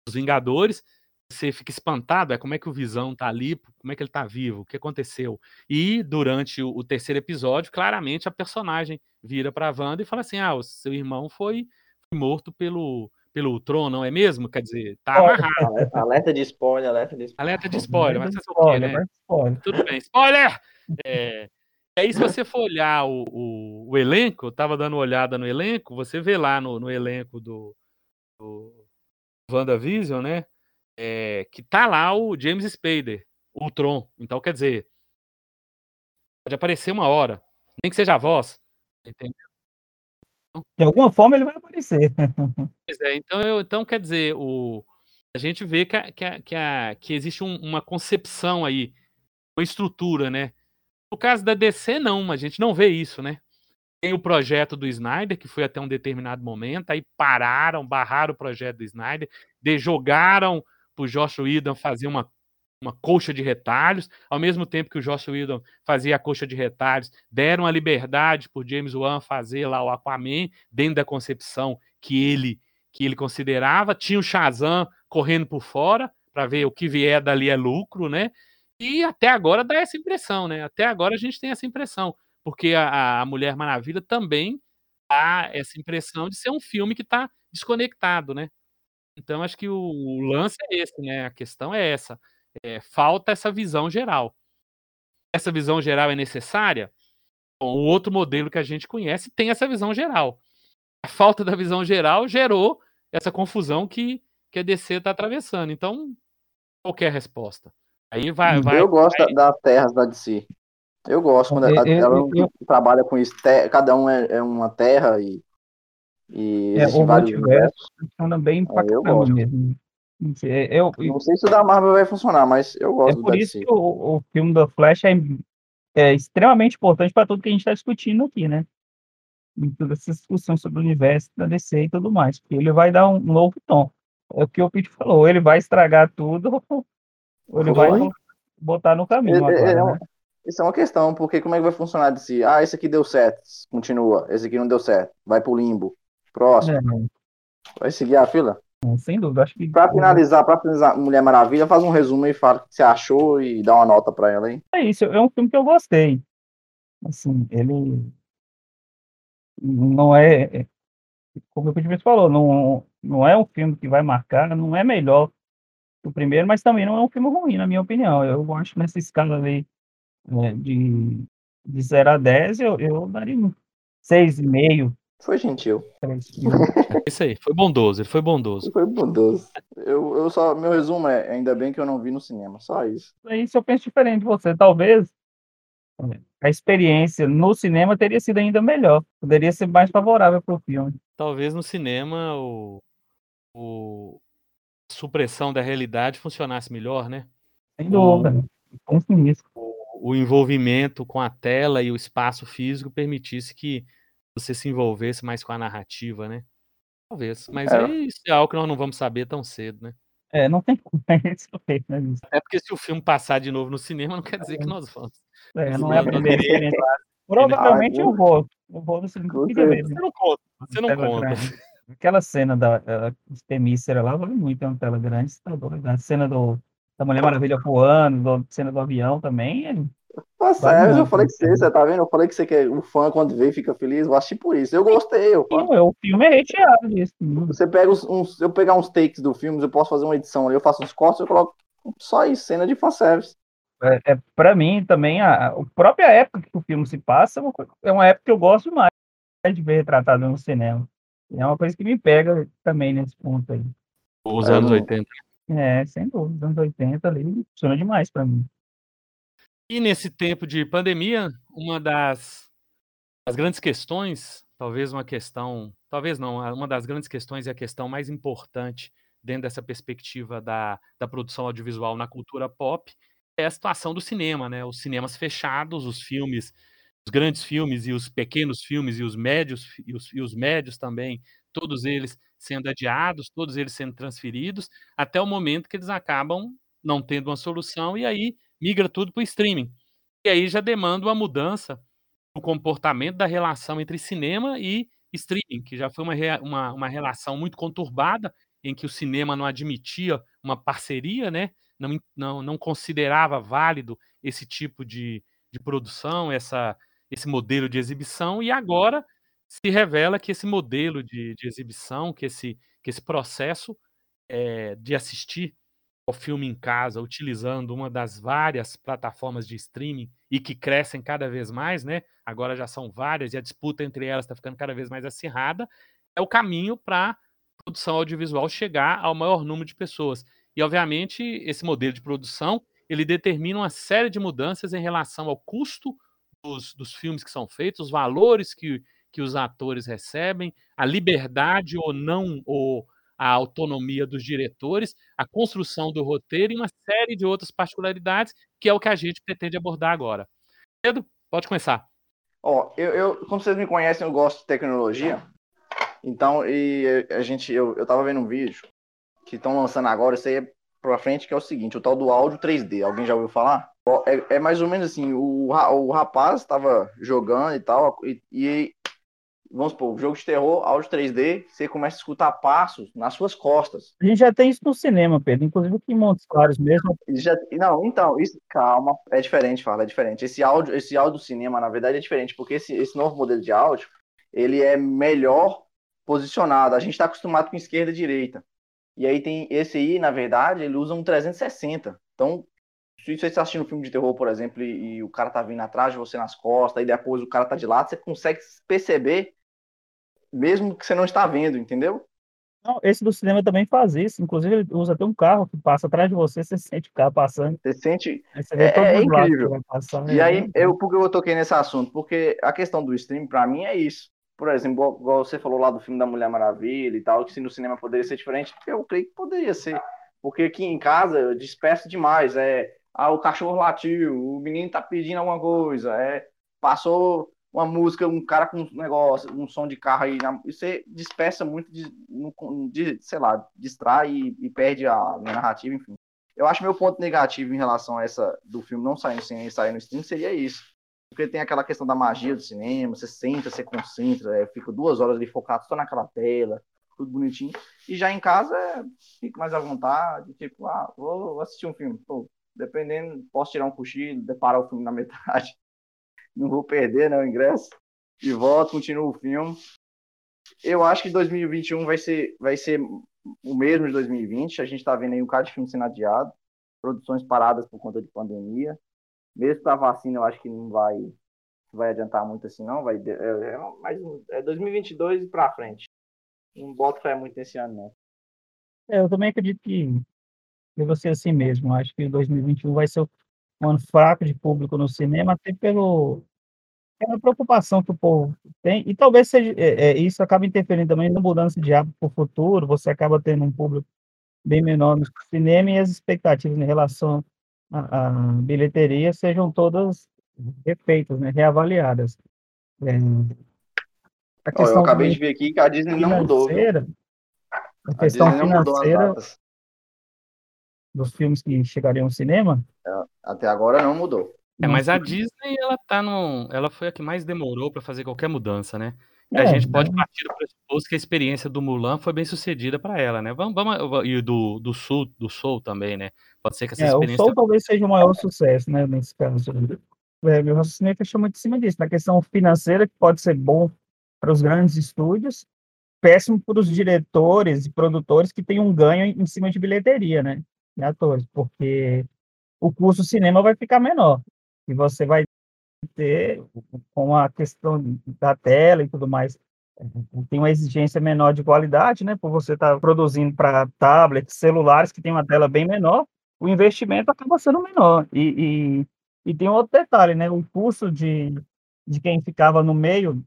dos Vingadores você fica espantado, é como é que o Visão tá ali, como é que ele tá vivo, o que aconteceu. E durante o, o terceiro episódio, claramente a personagem vira para Wanda e fala assim: "Ah, o seu irmão foi, morto pelo pelo Tron, não é mesmo? Quer dizer, tá amarrado. [laughs] Alerta de spoiler, alerta de spoiler. Alerta de spoiler, mas você o quê, né? Spoiler. Tudo bem, spoiler! É, aí, se você for olhar o, o, o, elenco, eu tava dando uma olhada no elenco, você vê lá no, no elenco do, do WandaVision, né? É, que tá lá o James Spader, o Tron. Então, quer dizer, pode aparecer uma hora, nem que seja a voz, entendeu? De alguma forma ele vai aparecer. [laughs] Pois é, então, eu, então quer dizer, o, a gente vê que, a, que, a, que, a, que existe um, uma concepção aí, uma estrutura, né? No caso da DC, não, a gente não vê isso, né? Tem o projeto do Snyder, que foi até um determinado momento, aí pararam, barraram o projeto do Snyder, de, jogaram para o Josh Whedon fazer uma, uma coxa de retalhos, ao mesmo tempo que o Josh Whedon fazia a coxa de retalhos, deram a liberdade por James Wan fazer lá o Aquaman, dentro da concepção que ele que ele considerava, tinha o Shazam correndo por fora, para ver o que vier dali é lucro, né? E até agora dá essa impressão, né? Até agora a gente tem essa impressão, porque a, a Mulher Maravilha também dá essa impressão de ser um filme que está desconectado, né? Então acho que o o lance é esse, né, a questão é essa, eh, falta essa visão geral. Essa visão geral é necessária? Bom, o outro modelo que a gente conhece tem essa visão geral. A falta da visão geral gerou essa confusão que que a DC está atravessando, então, qual é a resposta? Aí vai vai Eu gosto vai das terras da DC. Eu gosto quando ela ela eu trabalha com isso, cada um é é uma terra e e é, o multiverso funciona bem pra é, mesmo. É, eu, eu, não sei se o da Marvel vai funcionar, mas eu gosto É por isso que o, o, filme da Flash é, é extremamente importante para tudo que a gente está discutindo aqui, né? Em toda essa discussão sobre o universo da DC e tudo mais, porque ele vai dar um novo tom. É o que o Pete falou, ele vai estragar tudo, ou [laughs] ele vai botar no caminho. É, agora, é, né? Isso é uma questão, porque como é que vai funcionar de si? Ah, esse aqui deu certo, continua. Esse aqui não deu certo, vai pro limbo. Próximo. É. Vai seguir a fila? Sem dúvida, acho que. Pra finalizar, pra finalizar Mulher Maravilha, faz um resumo aí, fala o que você achou e dá uma nota pra ela aí. É isso, é um filme que eu gostei. Assim, ele. Não é. é como o Pedro falou, não, não é um filme que vai marcar, não é melhor que o primeiro, mas também não é um filme ruim, na minha opinião. Eu acho nessa escala ali é, de, de 0 a 10, eu, eu daria um 6,5 foi gentil. É [laughs] isso aí, foi bondoso, ele foi bondoso. Foi bondoso. Eu, eu só, meu resumo é, ainda bem que eu não vi no cinema, só isso. Isso eu penso diferente de você. Talvez a experiência no cinema teria sido ainda melhor. Poderia ser mais favorável para o filme. Talvez no cinema o, o supressão da realidade funcionasse melhor, né? Sem dúvida. O, o, o envolvimento com a tela e o espaço físico permitisse que você se envolvesse mais com a narrativa, né? Talvez. Mas é. isso é algo que nós não vamos saber tão cedo, né? É, não tem como. [laughs] É porque se o filme passar de novo no cinema, não quer dizer que nós vamos. É, não é a primeira [laughs] experiência. Provavelmente eu vou. Eu vou no cinema. Você não conta. Você não conta. Aquela cena da Temícera lá vale muito, é uma tela grande, tá doido. A cena do, da Mulher Maravilha voando, a cena do avião também. Fanservice, eu falei que você, você tá vendo? Eu falei que você quer, o fã quando vê fica feliz, eu assisti por isso. Eu gostei. Eu, Sim, o filme é recheado disso. Você pega uns, uns, eu pegar uns takes do filme, eu posso fazer uma edição ali, eu faço uns cortes, eu coloco só isso, cena de fanservice. É, é, para mim também, a, a própria época que o filme se passa é uma, é uma época que eu gosto mais de ver retratado no cinema. É uma coisa que me pega também nesse ponto aí. Os anos 80. É, sem dúvida, os anos 80 ali funciona demais para mim. E nesse tempo de pandemia, uma das, das grandes questões, talvez uma questão, talvez não, uma das grandes questões e a questão mais importante dentro dessa perspectiva da, da produção audiovisual na cultura pop é a situação do cinema, né? Os cinemas fechados, os filmes, os grandes filmes e os pequenos filmes e os médios e os, e os médios também, todos eles sendo adiados, todos eles sendo transferidos, até o momento que eles acabam não tendo uma solução e aí migra tudo para o streaming. E aí já demanda uma mudança no comportamento da relação entre cinema e streaming, que já foi uma, uma, uma relação muito conturbada, em que o cinema não admitia uma parceria, né? não, não, não considerava válido esse tipo de, de produção, essa, esse modelo de exibição, e agora se revela que esse modelo de, de exibição, que esse, que esse processo é, de assistir ao filme em casa, utilizando uma das várias plataformas de streaming e que crescem cada vez mais, né? Agora já são várias e a disputa entre elas está ficando cada vez mais acirrada. É o caminho para produção audiovisual chegar ao maior número de pessoas. E, obviamente, esse modelo de produção ele determina uma série de mudanças em relação ao custo dos, dos filmes que são feitos, os valores que, que os atores recebem, a liberdade ou não, ou a autonomia dos diretores, a construção do roteiro e uma série de outras particularidades, que é o que a gente pretende abordar agora. Pedro, pode começar. Ó, eu, eu, como vocês me conhecem, eu gosto de tecnologia. Então, e a gente, eu, eu tava vendo um vídeo que estão lançando agora, isso aí é pra frente, que é o seguinte, o tal do áudio 3D. Alguém já ouviu falar? É, é mais ou menos assim, o, o rapaz estava jogando e tal, e, e vamos supor, jogo de terror, áudio 3D, você começa a escutar passos nas suas costas. A gente já tem isso no cinema, Pedro, inclusive aqui em Montes Claros mesmo. Já, não, então, isso, calma, é diferente, fala, é diferente. Esse áudio, esse áudio do cinema, na verdade, é diferente, porque esse, esse novo modelo de áudio, ele é melhor posicionado. A gente está acostumado com esquerda e direita. E aí tem esse aí, na verdade, ele usa um 360. Então, se você está assistindo um filme de terror, por exemplo, e, e, o cara tá vindo atrás de você nas costas, e depois o cara tá de lado, você consegue perceber, mesmo que você não está vendo, entendeu? Não, esse do cinema também faz isso. Inclusive, ele usa até um carro que passa atrás de você, você sente o carro passando. Você sente. Você é, é incrível. Passar, e é aí, eu, por que eu toquei nesse assunto? Porque a questão do stream, para mim, é isso por exemplo, igual você falou lá do filme da Mulher Maravilha e tal, que se no cinema poderia ser diferente, eu creio que poderia ser. Porque aqui em casa eu disperso demais. É, ah, o cachorro latiu, o menino tá pedindo alguma coisa, é, passou uma música, um cara com um negócio, um som de carro aí, na, você dispersa muito, de, de, sei lá, distrai e, e perde a narrativa, enfim. Eu acho meu ponto negativo em relação a essa do filme não sair e sair no stream seria isso porque tem aquela questão da magia do cinema, você senta, você concentra, é, fica duas horas ali focado só naquela tela, tudo bonitinho. E já em casa, é, fico mais à vontade, tipo, ah, vou assistir um filme. Pô, dependendo, posso tirar um cochilo, deparar o filme na metade. Não vou perder, né, o ingresso. E volto, continuo o filme. Eu acho que 2021 vai ser, vai ser o mesmo de 2020. A gente está vendo aí um cara de filme sendo adiado, produções paradas por conta de pandemia mesmo para vacina, eu acho que não vai, vai adiantar muito assim, não. Vai, é, é, mas é 2022 e para frente. Não boto fé muito nesse ano, não. É, eu também acredito que, que vai ser assim mesmo. Acho que 2021 vai ser um ano fraco de público no cinema, até pelo, pela preocupação que o povo tem. E talvez seja, é, é, isso acabe interferindo também na mudança de hábito para o futuro. Você acaba tendo um público bem menor no cinema e as expectativas em relação a, a bilheteria sejam todas refeitas, né, reavaliadas. É, a questão eu acabei de ver aqui que a Disney não mudou. Viu? A questão a financeira dos filmes que chegariam ao cinema? É, até agora não mudou. É, mas a Disney, ela tá no. Ela foi a que mais demorou para fazer qualquer mudança, né? É, a gente pode partir do pressuposto que a experiência do Mulan foi bem sucedida para ela, né? Vamos, vamos, e do, do Sul, do Soul também, né? Pode ser que essa é, experiência. O Soul talvez seja o maior sucesso, né? Nesse caso. é, meu raciocínio fechou muito em cima disso, na questão financeira, que pode ser bom para os grandes estúdios, péssimo para os diretores e produtores que têm um ganho em cima de bilheteria, né? De atores, porque o do cinema vai ficar menor. E você vai ter, com a questão da tela e tudo mais, tem uma exigência menor de qualidade, né? Por você estar tá produzindo para tablets, celulares que tem uma tela bem menor, o investimento acaba sendo menor. E, e, e tem outro detalhe, né? O custo de, de quem ficava no meio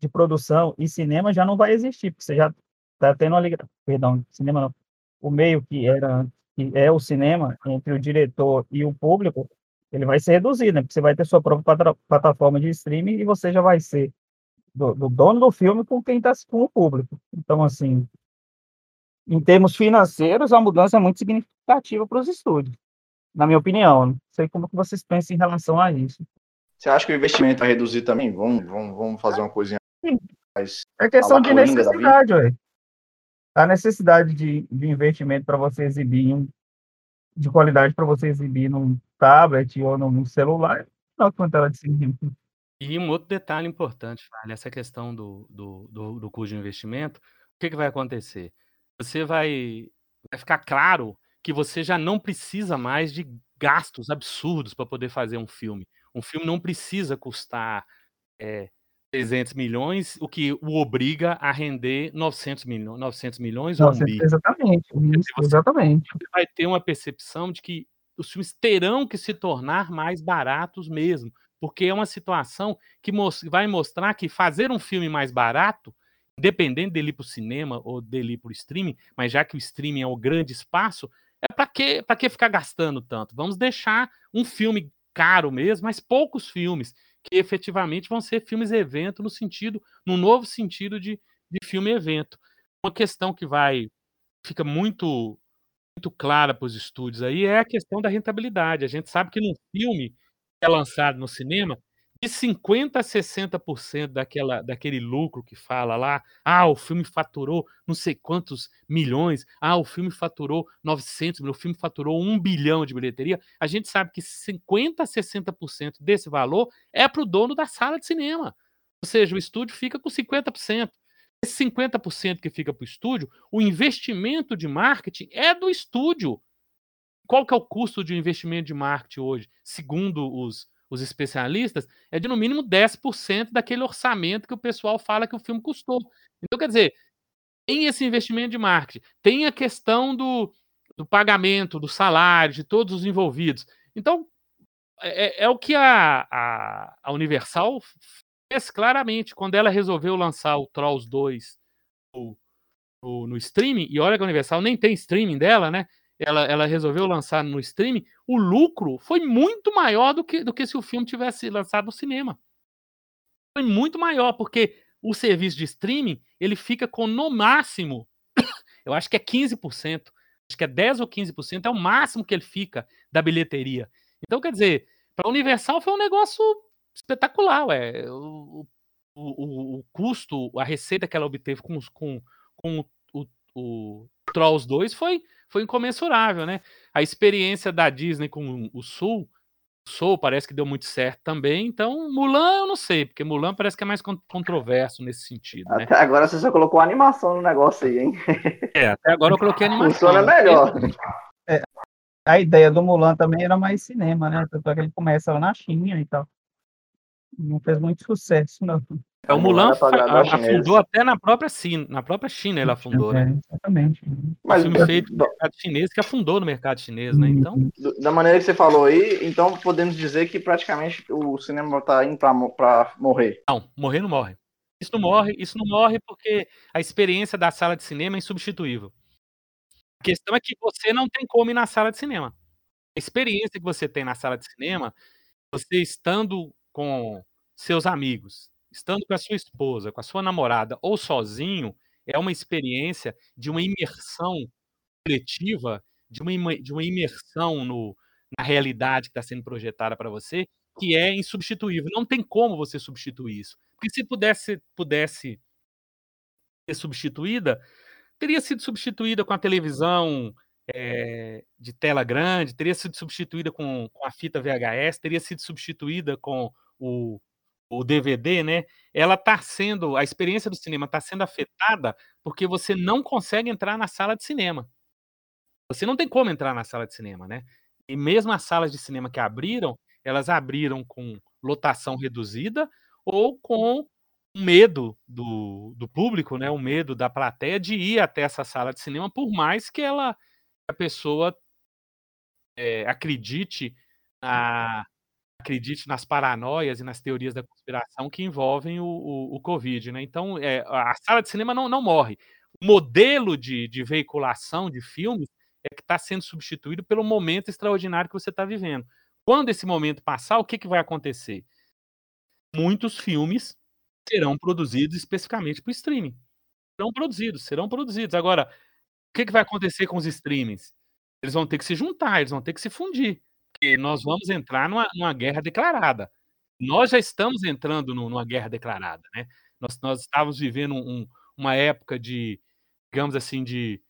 de produção e cinema já não vai existir, porque você já está tendo ligação, perdão, cinema não, o meio que era que é o cinema entre o diretor e o público, ele vai ser reduzido, né? Porque você vai ter sua própria plataforma de streaming e você já vai ser do, do dono do filme com quem está com o público. Então, assim, em termos financeiros, a mudança é muito significativa para os estúdios, na minha opinião. Não sei como que vocês pensam em relação a isso. Você acha que o investimento vai reduzir também? Vamos, vamos, vamos fazer uma coisinha mais. É questão de necessidade, ué. A necessidade de, de investimento para você exibir de qualidade para você exibir num tablet ou num celular, não quanto ela de cinema. E um outro detalhe importante, vale, essa questão do, do, do, do custo de investimento, o que, que vai acontecer? Você vai, vai ficar claro que você já não precisa mais de gastos absurdos para poder fazer um filme. Um filme não precisa custar é, 300 milhões, o que o obriga a render 900, milho 900 milhões ou um. Exatamente, isso, exatamente. Você vai ter uma percepção de que os filmes terão que se tornar mais baratos mesmo, porque é uma situação que vai mostrar que fazer um filme mais barato, independente dele ir para o cinema ou dele ir para o streaming, mas já que o streaming é o grande espaço, é para que, que ficar gastando tanto? Vamos deixar um filme caro mesmo, mas poucos filmes que efetivamente vão ser filmes evento no sentido, no novo sentido de, de filme evento. Uma questão que vai fica muito muito clara para os estúdios aí é a questão da rentabilidade. A gente sabe que num filme que é lançado no cinema, de 50% a 60% daquela, daquele lucro que fala lá, ah, o filme faturou não sei quantos milhões, ah, o filme faturou 900 milhões, o filme faturou 1 bilhão de bilheteria, a gente sabe que 50% a 60% desse valor é para o dono da sala de cinema. Ou seja, o estúdio fica com 50%. Esse 50% que fica para o estúdio, o investimento de marketing é do estúdio. Qual que é o custo de um investimento de marketing hoje? Segundo os, os especialistas, é de no mínimo 10% daquele orçamento que o pessoal fala que o filme custou. Então, quer dizer, tem esse investimento de marketing, tem a questão do, do pagamento, do salário, de todos os envolvidos. Então, é, é, é o que a, a, a, Universal fez claramente quando ela resolveu lançar o Trolls 2 no, no, no streaming, e olha que a Universal nem tem streaming dela, né? Ela, ela resolveu lançar no streaming, o lucro foi muito maior do que, do que se o filme tivesse lançado no cinema. Foi muito maior, porque o serviço de streaming, ele fica com no máximo, [coughs] eu acho que é 15%, acho que é 10 ou 15%, é o máximo que ele fica da bilheteria. Então, quer dizer, para a Universal foi um negócio espetacular, ué. O, o, o, o, custo, a receita que ela obteve com, com, com o, o Trolls 2 foi foi incomensurável, né? A experiência da Disney com o Sul, o Soul parece que deu muito certo também, então Mulan eu não sei, porque Mulan parece que é mais controverso nesse sentido, né? Até agora você só colocou animação no negócio aí, hein? É, até agora eu coloquei [laughs] animação. Funciona melhor. É, a ideia do Mulan também era mais cinema, né? Tanto é que ele começa lá na China e tal. Não fez muito sucesso, não. É, o Mulan afundou até na própria China, na própria China ele afundou, né? É, exatamente. Mas, um filme feito no mercado chinês que afundou no mercado chinês, né? Então, da maneira que você falou aí, então podemos dizer que praticamente o cinema está indo para morrer. Não, morrer não morre. Isso não morre, isso não morre porque a experiência da sala de cinema é insubstituível. A questão é que você não tem como ir na sala de cinema. A experiência que você tem na sala de cinema, você estando com seus amigos, estando com a sua esposa, com a sua namorada ou sozinho, é uma experiência de uma imersão coletiva, de uma, de uma imersão no, na realidade que está sendo projetada para você, que é insubstituível. Não tem como você substituir isso. Porque se pudesse, pudesse ser substituída, teria sido substituída com a televisão é, de tela grande, teria sido substituída com, com a fita VHS, teria sido substituída com o, o DVD, né? Ela está sendo, a experiência do cinema está sendo afetada porque você não consegue entrar na sala de cinema. Você não tem como entrar na sala de cinema, né? E mesmo as salas de cinema que abriram, elas abriram com lotação reduzida ou com medo do, do público, né? O medo da plateia de ir até essa sala de cinema, por mais que ela a pessoa é, acredite na, acredite nas paranoias e nas teorias da conspiração que envolvem o, o, o Covid, né? Então, é, a sala de cinema não, não morre. O modelo de, de veiculação de filmes é que está sendo substituído pelo momento extraordinário que você está vivendo. Quando esse momento passar, o que, que vai acontecer? Muitos filmes serão produzidos especificamente para o streaming. Serão produzidos, serão produzidos. Agora, o que, que vai acontecer com os streamings? Eles vão ter que se juntar, eles vão ter que se fundir. Nós vamos entrar numa, numa guerra declarada. Nós já estamos entrando numa guerra declarada, né? Nós, nós estávamos vivendo um, uma época de, digamos assim, de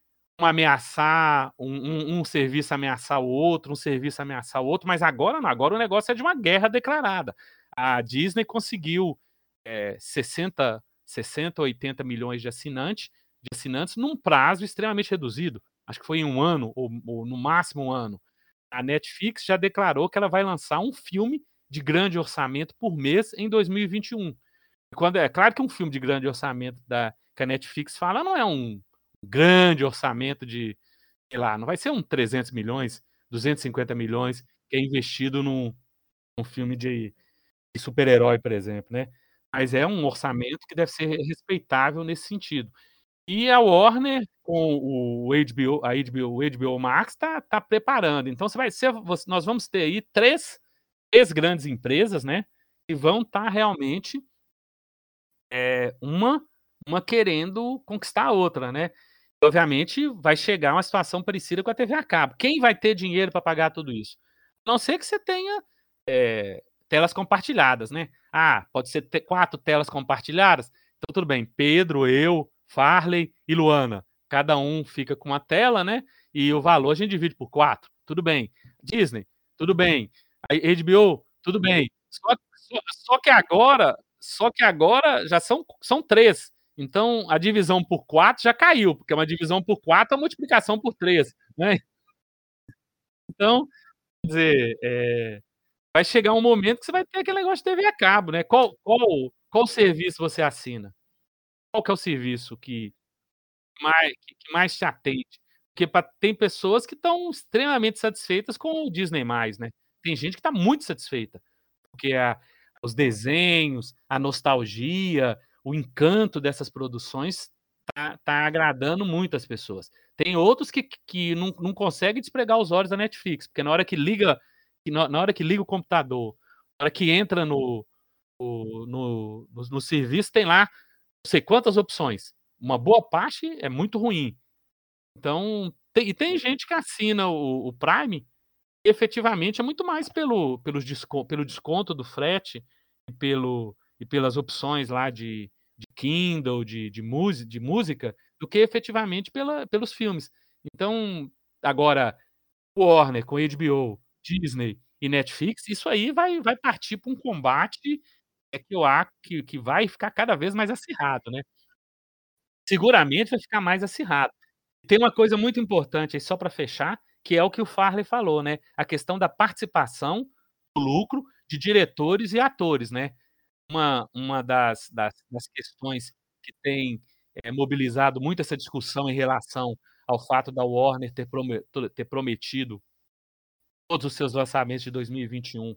um ameaçar, um, um, um, serviço ameaçar o outro, um serviço ameaçar o outro, mas agora não, agora o negócio é de uma guerra declarada. A Disney conseguiu é, 60, 60, 80 milhões de assinantes, de assinantes num prazo extremamente reduzido. Acho que foi em um ano, ou, ou no máximo um ano. A Netflix já declarou que ela vai lançar um filme de grande orçamento por mês em 2021. E quando é claro que um filme de grande orçamento da que a Netflix fala não é um grande orçamento de, sei lá, não vai ser um 300 milhões, 250 milhões que é investido num, num filme de, de super-herói, por exemplo, né? Mas é um orçamento que deve ser respeitável nesse sentido. E a Warner, com o HBO, a HBO, o HBO Max, está tá preparando. Então, você vai ser, nós vamos ter aí três, três grandes empresas, né? Que vão estar tá realmente é, uma, uma querendo conquistar a outra, né? E, obviamente, vai chegar uma situação parecida com a TV a cabo. Quem vai ter dinheiro para pagar tudo isso? A não ser que você tenha é, telas compartilhadas, né? Ah, pode ser ter quatro telas compartilhadas? Então, tudo bem. Pedro, eu, Farley e Luana. Cada um fica com uma tela, né? E o valor a gente divide por quatro. Tudo bem. Disney, tudo bem. A HBO, tudo bem. Só, só, só, que agora, só que agora já são, são três. Então a divisão por quatro já caiu, porque uma divisão por quatro é multiplicação por três, né? Então, quer dizer, é, vai chegar um momento que você vai ter aquele negócio de TV a cabo, né? Qual, qual, qual serviço você assina? Qual que é o serviço que mais que mais te atende? Porque pra tem pessoas que estão extremamente satisfeitas com o Disney+, né. Tem gente que está muito satisfeita, porque a os desenhos, a nostalgia, o encanto dessas produções tá tá agradando muito as pessoas. Tem outros que que não não conseguem despregar os olhos da Netflix, porque na hora que liga que na na hora que liga o computador, na hora que entra no no no no no serviço, tem lá sei quantas opções. Uma boa parte é muito ruim. Então, tem e tem gente que assina o o Prime, e efetivamente é muito mais pelo pelos descon pelo desconto do frete e pelo e pelas opções lá de de Kindle, de de musi de música, do que efetivamente pela pelos filmes. Então, agora, Warner com HBO, Disney e Netflix, isso aí vai vai partir para um combate é que eu acho que que vai ficar cada vez mais acirrado, né. Seguramente vai ficar mais acirrado. Tem uma coisa muito importante aí, só para fechar, que é o que o Farley falou, né, a questão da participação, do lucro de diretores e atores, né. Uma uma das das das questões que tem, eh, mobilizado muito essa discussão em relação ao fato da Warner ter ter prometido todos os seus lançamentos de 2021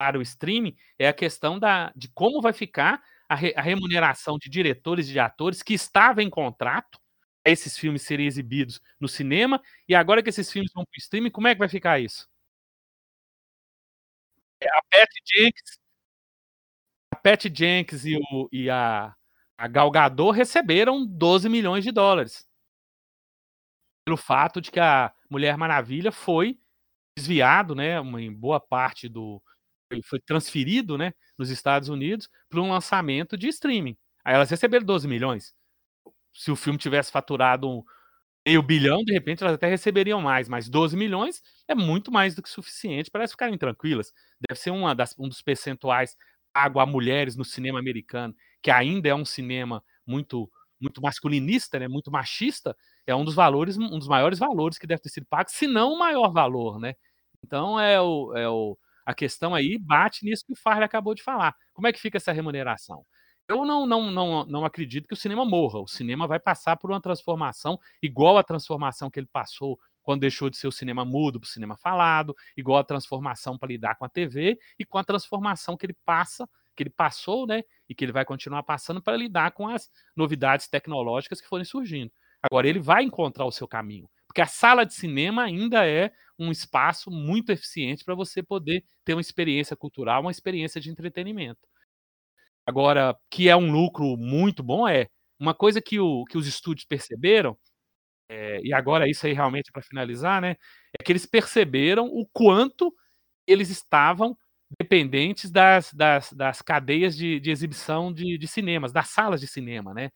para o streaming, é a questão da de como vai ficar a re a remuneração de diretores e de atores que estava em contrato, esses filmes serem exibidos no cinema, e agora que esses filmes vão para o streaming, como é que vai ficar isso? É, a Patty Jenkins a Patty Jenkins e o e a a Gal Gadot receberam $12.000.000 pelo fato de que a Mulher Maravilha foi desviado, né, uma em boa parte do foi transferido, né, nos Estados Unidos, para um lançamento de streaming. Aí elas receberam 12 milhões. Se o filme tivesse faturado meio bilhão, de repente elas até receberiam mais, mas 12 milhões é muito mais do que suficiente para elas ficarem tranquilas. Deve ser uma das, um dos percentuais pago a mulheres no cinema americano, que ainda é um cinema muito muito masculinista, né, muito machista, é um dos valores, um dos maiores valores que deve ter sido pago, se não o maior valor, né? Então é o, é o a questão aí bate nisso que o Farley acabou de falar. Como é que fica essa remuneração? Eu não, não, não, não acredito que o cinema morra. O cinema vai passar por uma transformação igual a transformação que ele passou quando deixou de ser o cinema mudo para o cinema falado, igual a transformação para lidar com a TV e com a transformação que ele passa, que ele passou, né, e que ele vai continuar passando para lidar com as novidades tecnológicas que forem surgindo. Agora ele vai encontrar o seu caminho, porque a sala de cinema ainda é um espaço muito eficiente para você poder ter uma experiência cultural, uma experiência de entretenimento. Agora, que é um lucro muito bom, é. Uma coisa que, o, que os estúdios perceberam, é, e agora isso aí realmente para finalizar, né? É que eles perceberam o quanto eles estavam dependentes das, das, das cadeias de, de exibição de, de, cinemas, das salas de cinema, né?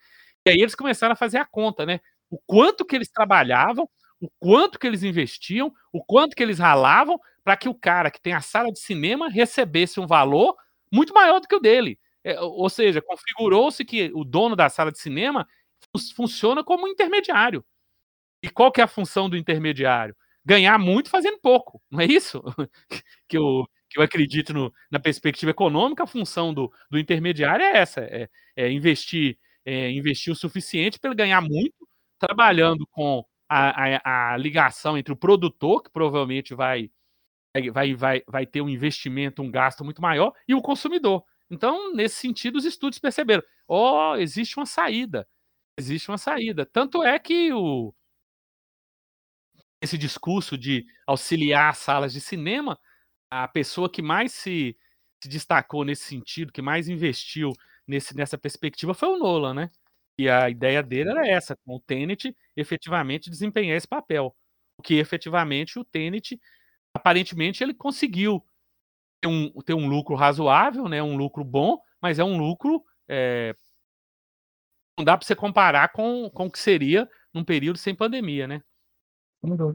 E aí eles começaram a fazer a conta, né? O quanto que eles trabalhavam, o quanto que eles investiam, o quanto que eles ralavam para que o cara que tem a sala de cinema recebesse um valor muito maior do que o dele. É, ou seja, configurou-se que o dono da sala de cinema funciona como um intermediário. E qual que é a função do intermediário? Ganhar muito fazendo pouco, não é isso? [laughs] que, eu, que eu acredito no, na perspectiva econômica, a função do, do intermediário é essa: é, é investir, é, investir o suficiente para ele ganhar muito, trabalhando com a, a, a, ligação entre o produtor, que provavelmente vai, vai, vai, vai ter um investimento, um gasto muito maior, e o consumidor. Então, nesse sentido, os estudos perceberam: ó, oh, existe uma saída. Existe uma saída. Tanto é que o, esse discurso de auxiliar salas de cinema, a pessoa que mais se, se destacou nesse sentido, que mais investiu nesse, nessa perspectiva foi o Nolan, né? E a ideia dele era essa, com o Tenet efetivamente desempenhar esse papel. O que efetivamente o Tenet, aparentemente, ele conseguiu ter um, ter um lucro razoável, né? Um lucro bom, mas é um lucro. É... Não dá para você comparar com, com o que seria num período sem pandemia, né?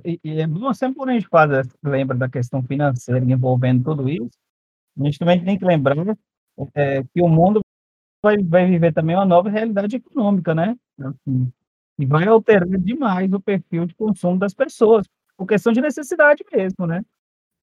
E, e é bom sempre quando a gente faz, lembra da questão financeira envolvendo tudo isso, a gente também tem que lembrar é, que o mundo vai, vai viver também uma nova realidade econômica, né? Assim, e vai alterar demais o perfil de consumo das pessoas, por questão de necessidade mesmo, né?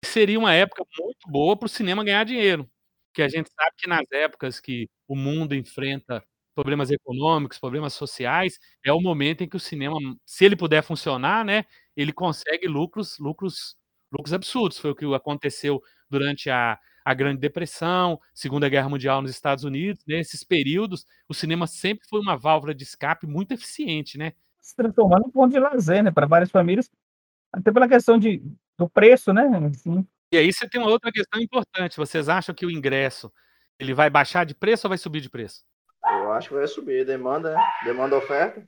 seria uma época muito boa para o cinema ganhar dinheiro, porque a gente sabe que nas épocas que o mundo enfrenta problemas econômicos, problemas sociais, é o momento em que o cinema, se ele puder funcionar, né, ele consegue lucros, lucros, lucros absurdos. Foi o que aconteceu durante a, a Grande Depressão, Segunda Guerra Mundial nos Estados Unidos. Nesses períodos, o cinema sempre foi uma válvula de escape muito eficiente, né? Se transformando num ponto de lazer, né, para várias famílias, até pela questão de do preço, né, assim. E aí você tem uma outra questão importante, vocês acham que o ingresso, ele vai baixar de preço ou vai subir de preço? Eu acho que vai subir, demanda, né? demanda oferta.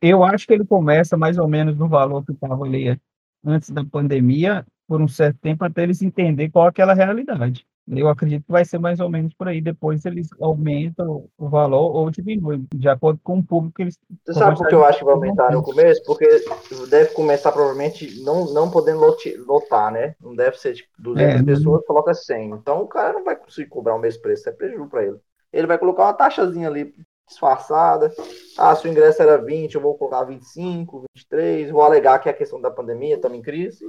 Eu acho que ele começa mais ou menos no valor que estava ali antes da pandemia, por um certo tempo, até eles entenderem qual é aquela realidade. Eu acredito que vai ser mais ou menos por aí. Depois eles aumentam o valor ou diminuem, de acordo com o público que eles. Você sabe por que eu acho que vai aumentar no começo? Porque deve começar provavelmente não, não podendo lotar, né? Não deve ser tipo 200 é, pessoas, não... coloca 100. Então o cara não vai conseguir cobrar o mesmo preço, é prejuízo para ele. Ele vai colocar uma taxazinha ali disfarçada. Ah, se o ingresso era 20, eu vou colocar 25, 23. Vou alegar que é a questão da pandemia, estamos em crise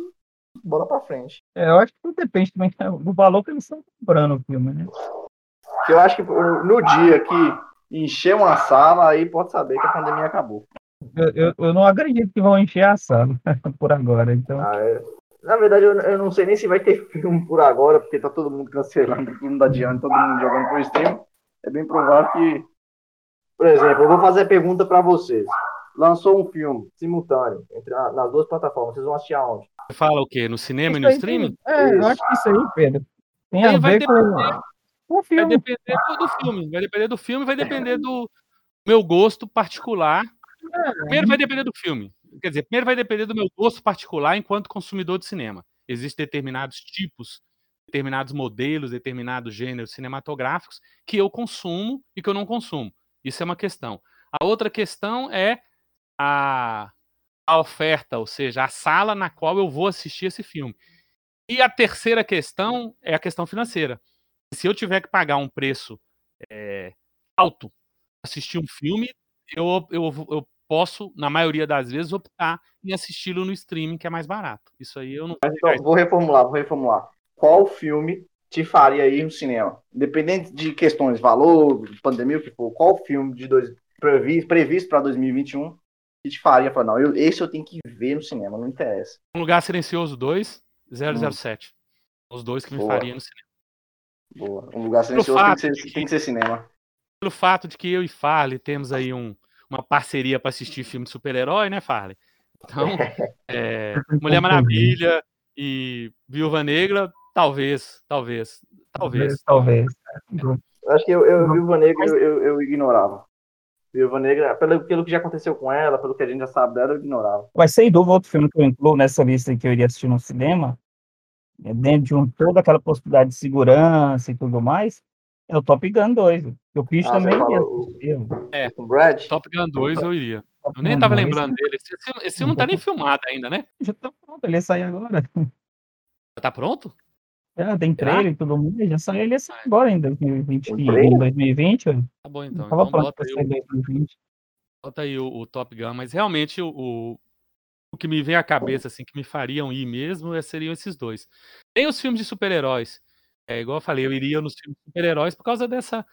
bola pra frente. É, eu acho que depende também [laughs] do valor que eles estão comprando o filme, né? Eu acho que no dia que encher uma sala, aí pode saber que a pandemia acabou. Eu, eu, eu não acredito que vão encher a sala [laughs] por agora, então. Ah, é. Na verdade, eu, eu, não sei nem se vai ter [laughs] filme por agora, porque tá todo mundo cancelando, todo mundo adiando, todo mundo jogando por stream. É bem provável que. Por exemplo, eu vou fazer a pergunta para vocês lançou um filme simultâneo entre a, nas duas plataformas, vocês vão assistir aonde? Você fala o quê? No cinema isso e no streaming? É, eu acho que isso aí, Pedro, tem a ver com, o filme. Vai depender do, do, filme, vai depender do filme, vai depender do meu gosto particular. É. Primeiro vai depender do filme. Quer dizer, primeiro vai depender do meu gosto particular enquanto consumidor de cinema. Existem determinados tipos, determinados modelos, determinados gêneros cinematográficos que eu consumo e que eu não consumo. Isso é uma questão. A outra questão é a, a oferta, ou seja, a sala na qual eu vou assistir esse filme. E a terceira questão é a questão financeira. Se eu tiver que pagar um preço é, alto assistir um filme, eu, eu, eu posso, na maioria das vezes, optar em assisti-lo no streaming, que é mais barato. Isso aí eu não. Mas, então, vou reformular, vou reformular. Qual filme te faria ir no cinema? Independente de questões, valor, pandemia, o que for, qual filme de dois, previsto, previsto para 2021 que te faria falar, não, eu, esse eu tenho que ver no cinema, não interessa. Um Lugar Silencioso 2, 007. Hum. Os dois que me faria no cinema. Boa. Um Lugar Silencioso tem que, ser, que, tem que ser cinema. Pelo fato de que eu e Farley temos aí um, uma parceria para assistir filme de super-herói, né, Farley? Então, [laughs] é, Mulher Maravilha e Viúva Negra, talvez, talvez, talvez. Talvez. Acho que eu, eu Viúva Negra eu, eu, eu ignorava. Viúva Negra, pelo, pelo que já aconteceu com ela, pelo que a gente já sabe dela, eu ignorava. Mas sem dúvida, outro filme que eu incluo nessa lista que eu iria assistir no cinema, é dentro de um, toda aquela possibilidade de segurança e tudo mais, é o Top Gun 2. Eu fiz ah, também. O... É, o Brad. Top Gun 2 eu iria. Top eu nem tava 2, lembrando dele. Esse, esse filme não tá nem filmado ainda, né? Já tá pronto, ele ia sair agora. Já tá pronto? Já tem trailer e tudo mais, já saiu, ele ia sair agora em 2020. Em 2020 tá bom então. Tava então pronto bota, aí o, 2020. bota aí o, o, Top Gun, mas realmente o, o que me vem à cabeça, assim, que me fariam ir mesmo, é, seriam esses dois. Tem os filmes de super-heróis. É igual eu falei, eu iria nos filmes de super-heróis por causa dessa,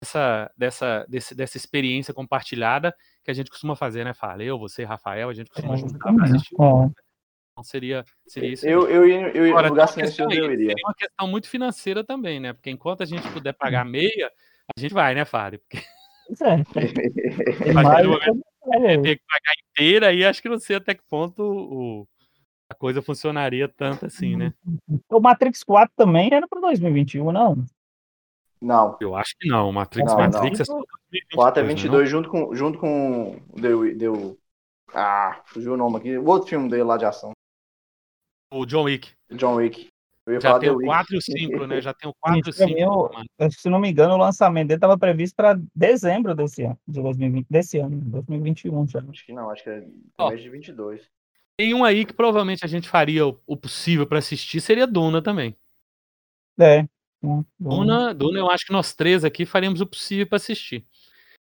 dessa, dessa, desse, dessa experiência compartilhada que a gente costuma fazer, né, Fala? Eu, você, Rafael, a gente costuma é, juntar pra assistir. É. Então seria, seria isso. Eu, eu, eu, eu, Agora, lugar questão, eu iria. Seria uma questão muito financeira também, né? Porque enquanto a gente puder pagar meia, a gente vai, né, Fábio? Porque... É. [laughs] é. ter que pagar inteira aí, acho que não sei até que ponto o, a coisa funcionaria tanto assim, né? O Matrix 4 também era para 2021, não? Não. Eu acho que não. O Matrix, não, Matrix não. é só 2022. 4 é 22 junto com, junto com deu, deu Ah, fugiu o nome aqui. O outro filme dele lá de ação. O John Wick. John Wick. Já tem o 4 e o 5, né? Já tem o 4 e o 5. se não me engano, o lançamento dele estava previsto para dezembro desse ano, de 2020, desse ano, 2021 já. Acho que não, acho que é oh, mês de 22. Tem um aí que provavelmente a gente faria o, o possível para assistir, seria Duna também. É. Duna, Duna, eu acho que nós três aqui faríamos o possível para assistir.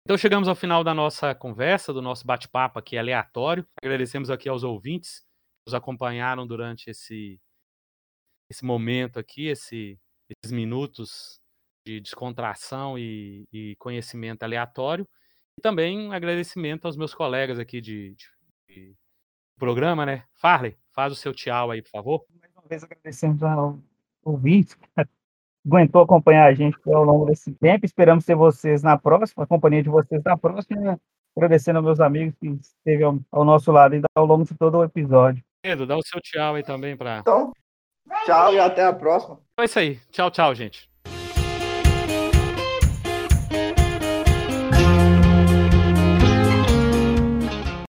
Então chegamos ao final da nossa conversa, do nosso bate-papo aqui aleatório. Agradecemos aqui aos ouvintes nos acompanharam durante esse, esse momento aqui, esse, esses minutos de descontração e, e, conhecimento aleatório. E também um agradecimento aos meus colegas aqui de, de, de programa, né? Farley, faz o seu tchau aí, por favor. Mais uma vez agradecemos ao ouvinte que aguentou acompanhar a gente ao longo desse tempo. Esperamos ter vocês na próxima, a companhia de vocês na próxima. Agradecendo aos meus amigos que esteve ao, ao nosso lado ao longo de todo o episódio. Pedro, dá o seu tchau aí também para. Então, tchau e até a próxima. É isso aí. Tchau, tchau, gente.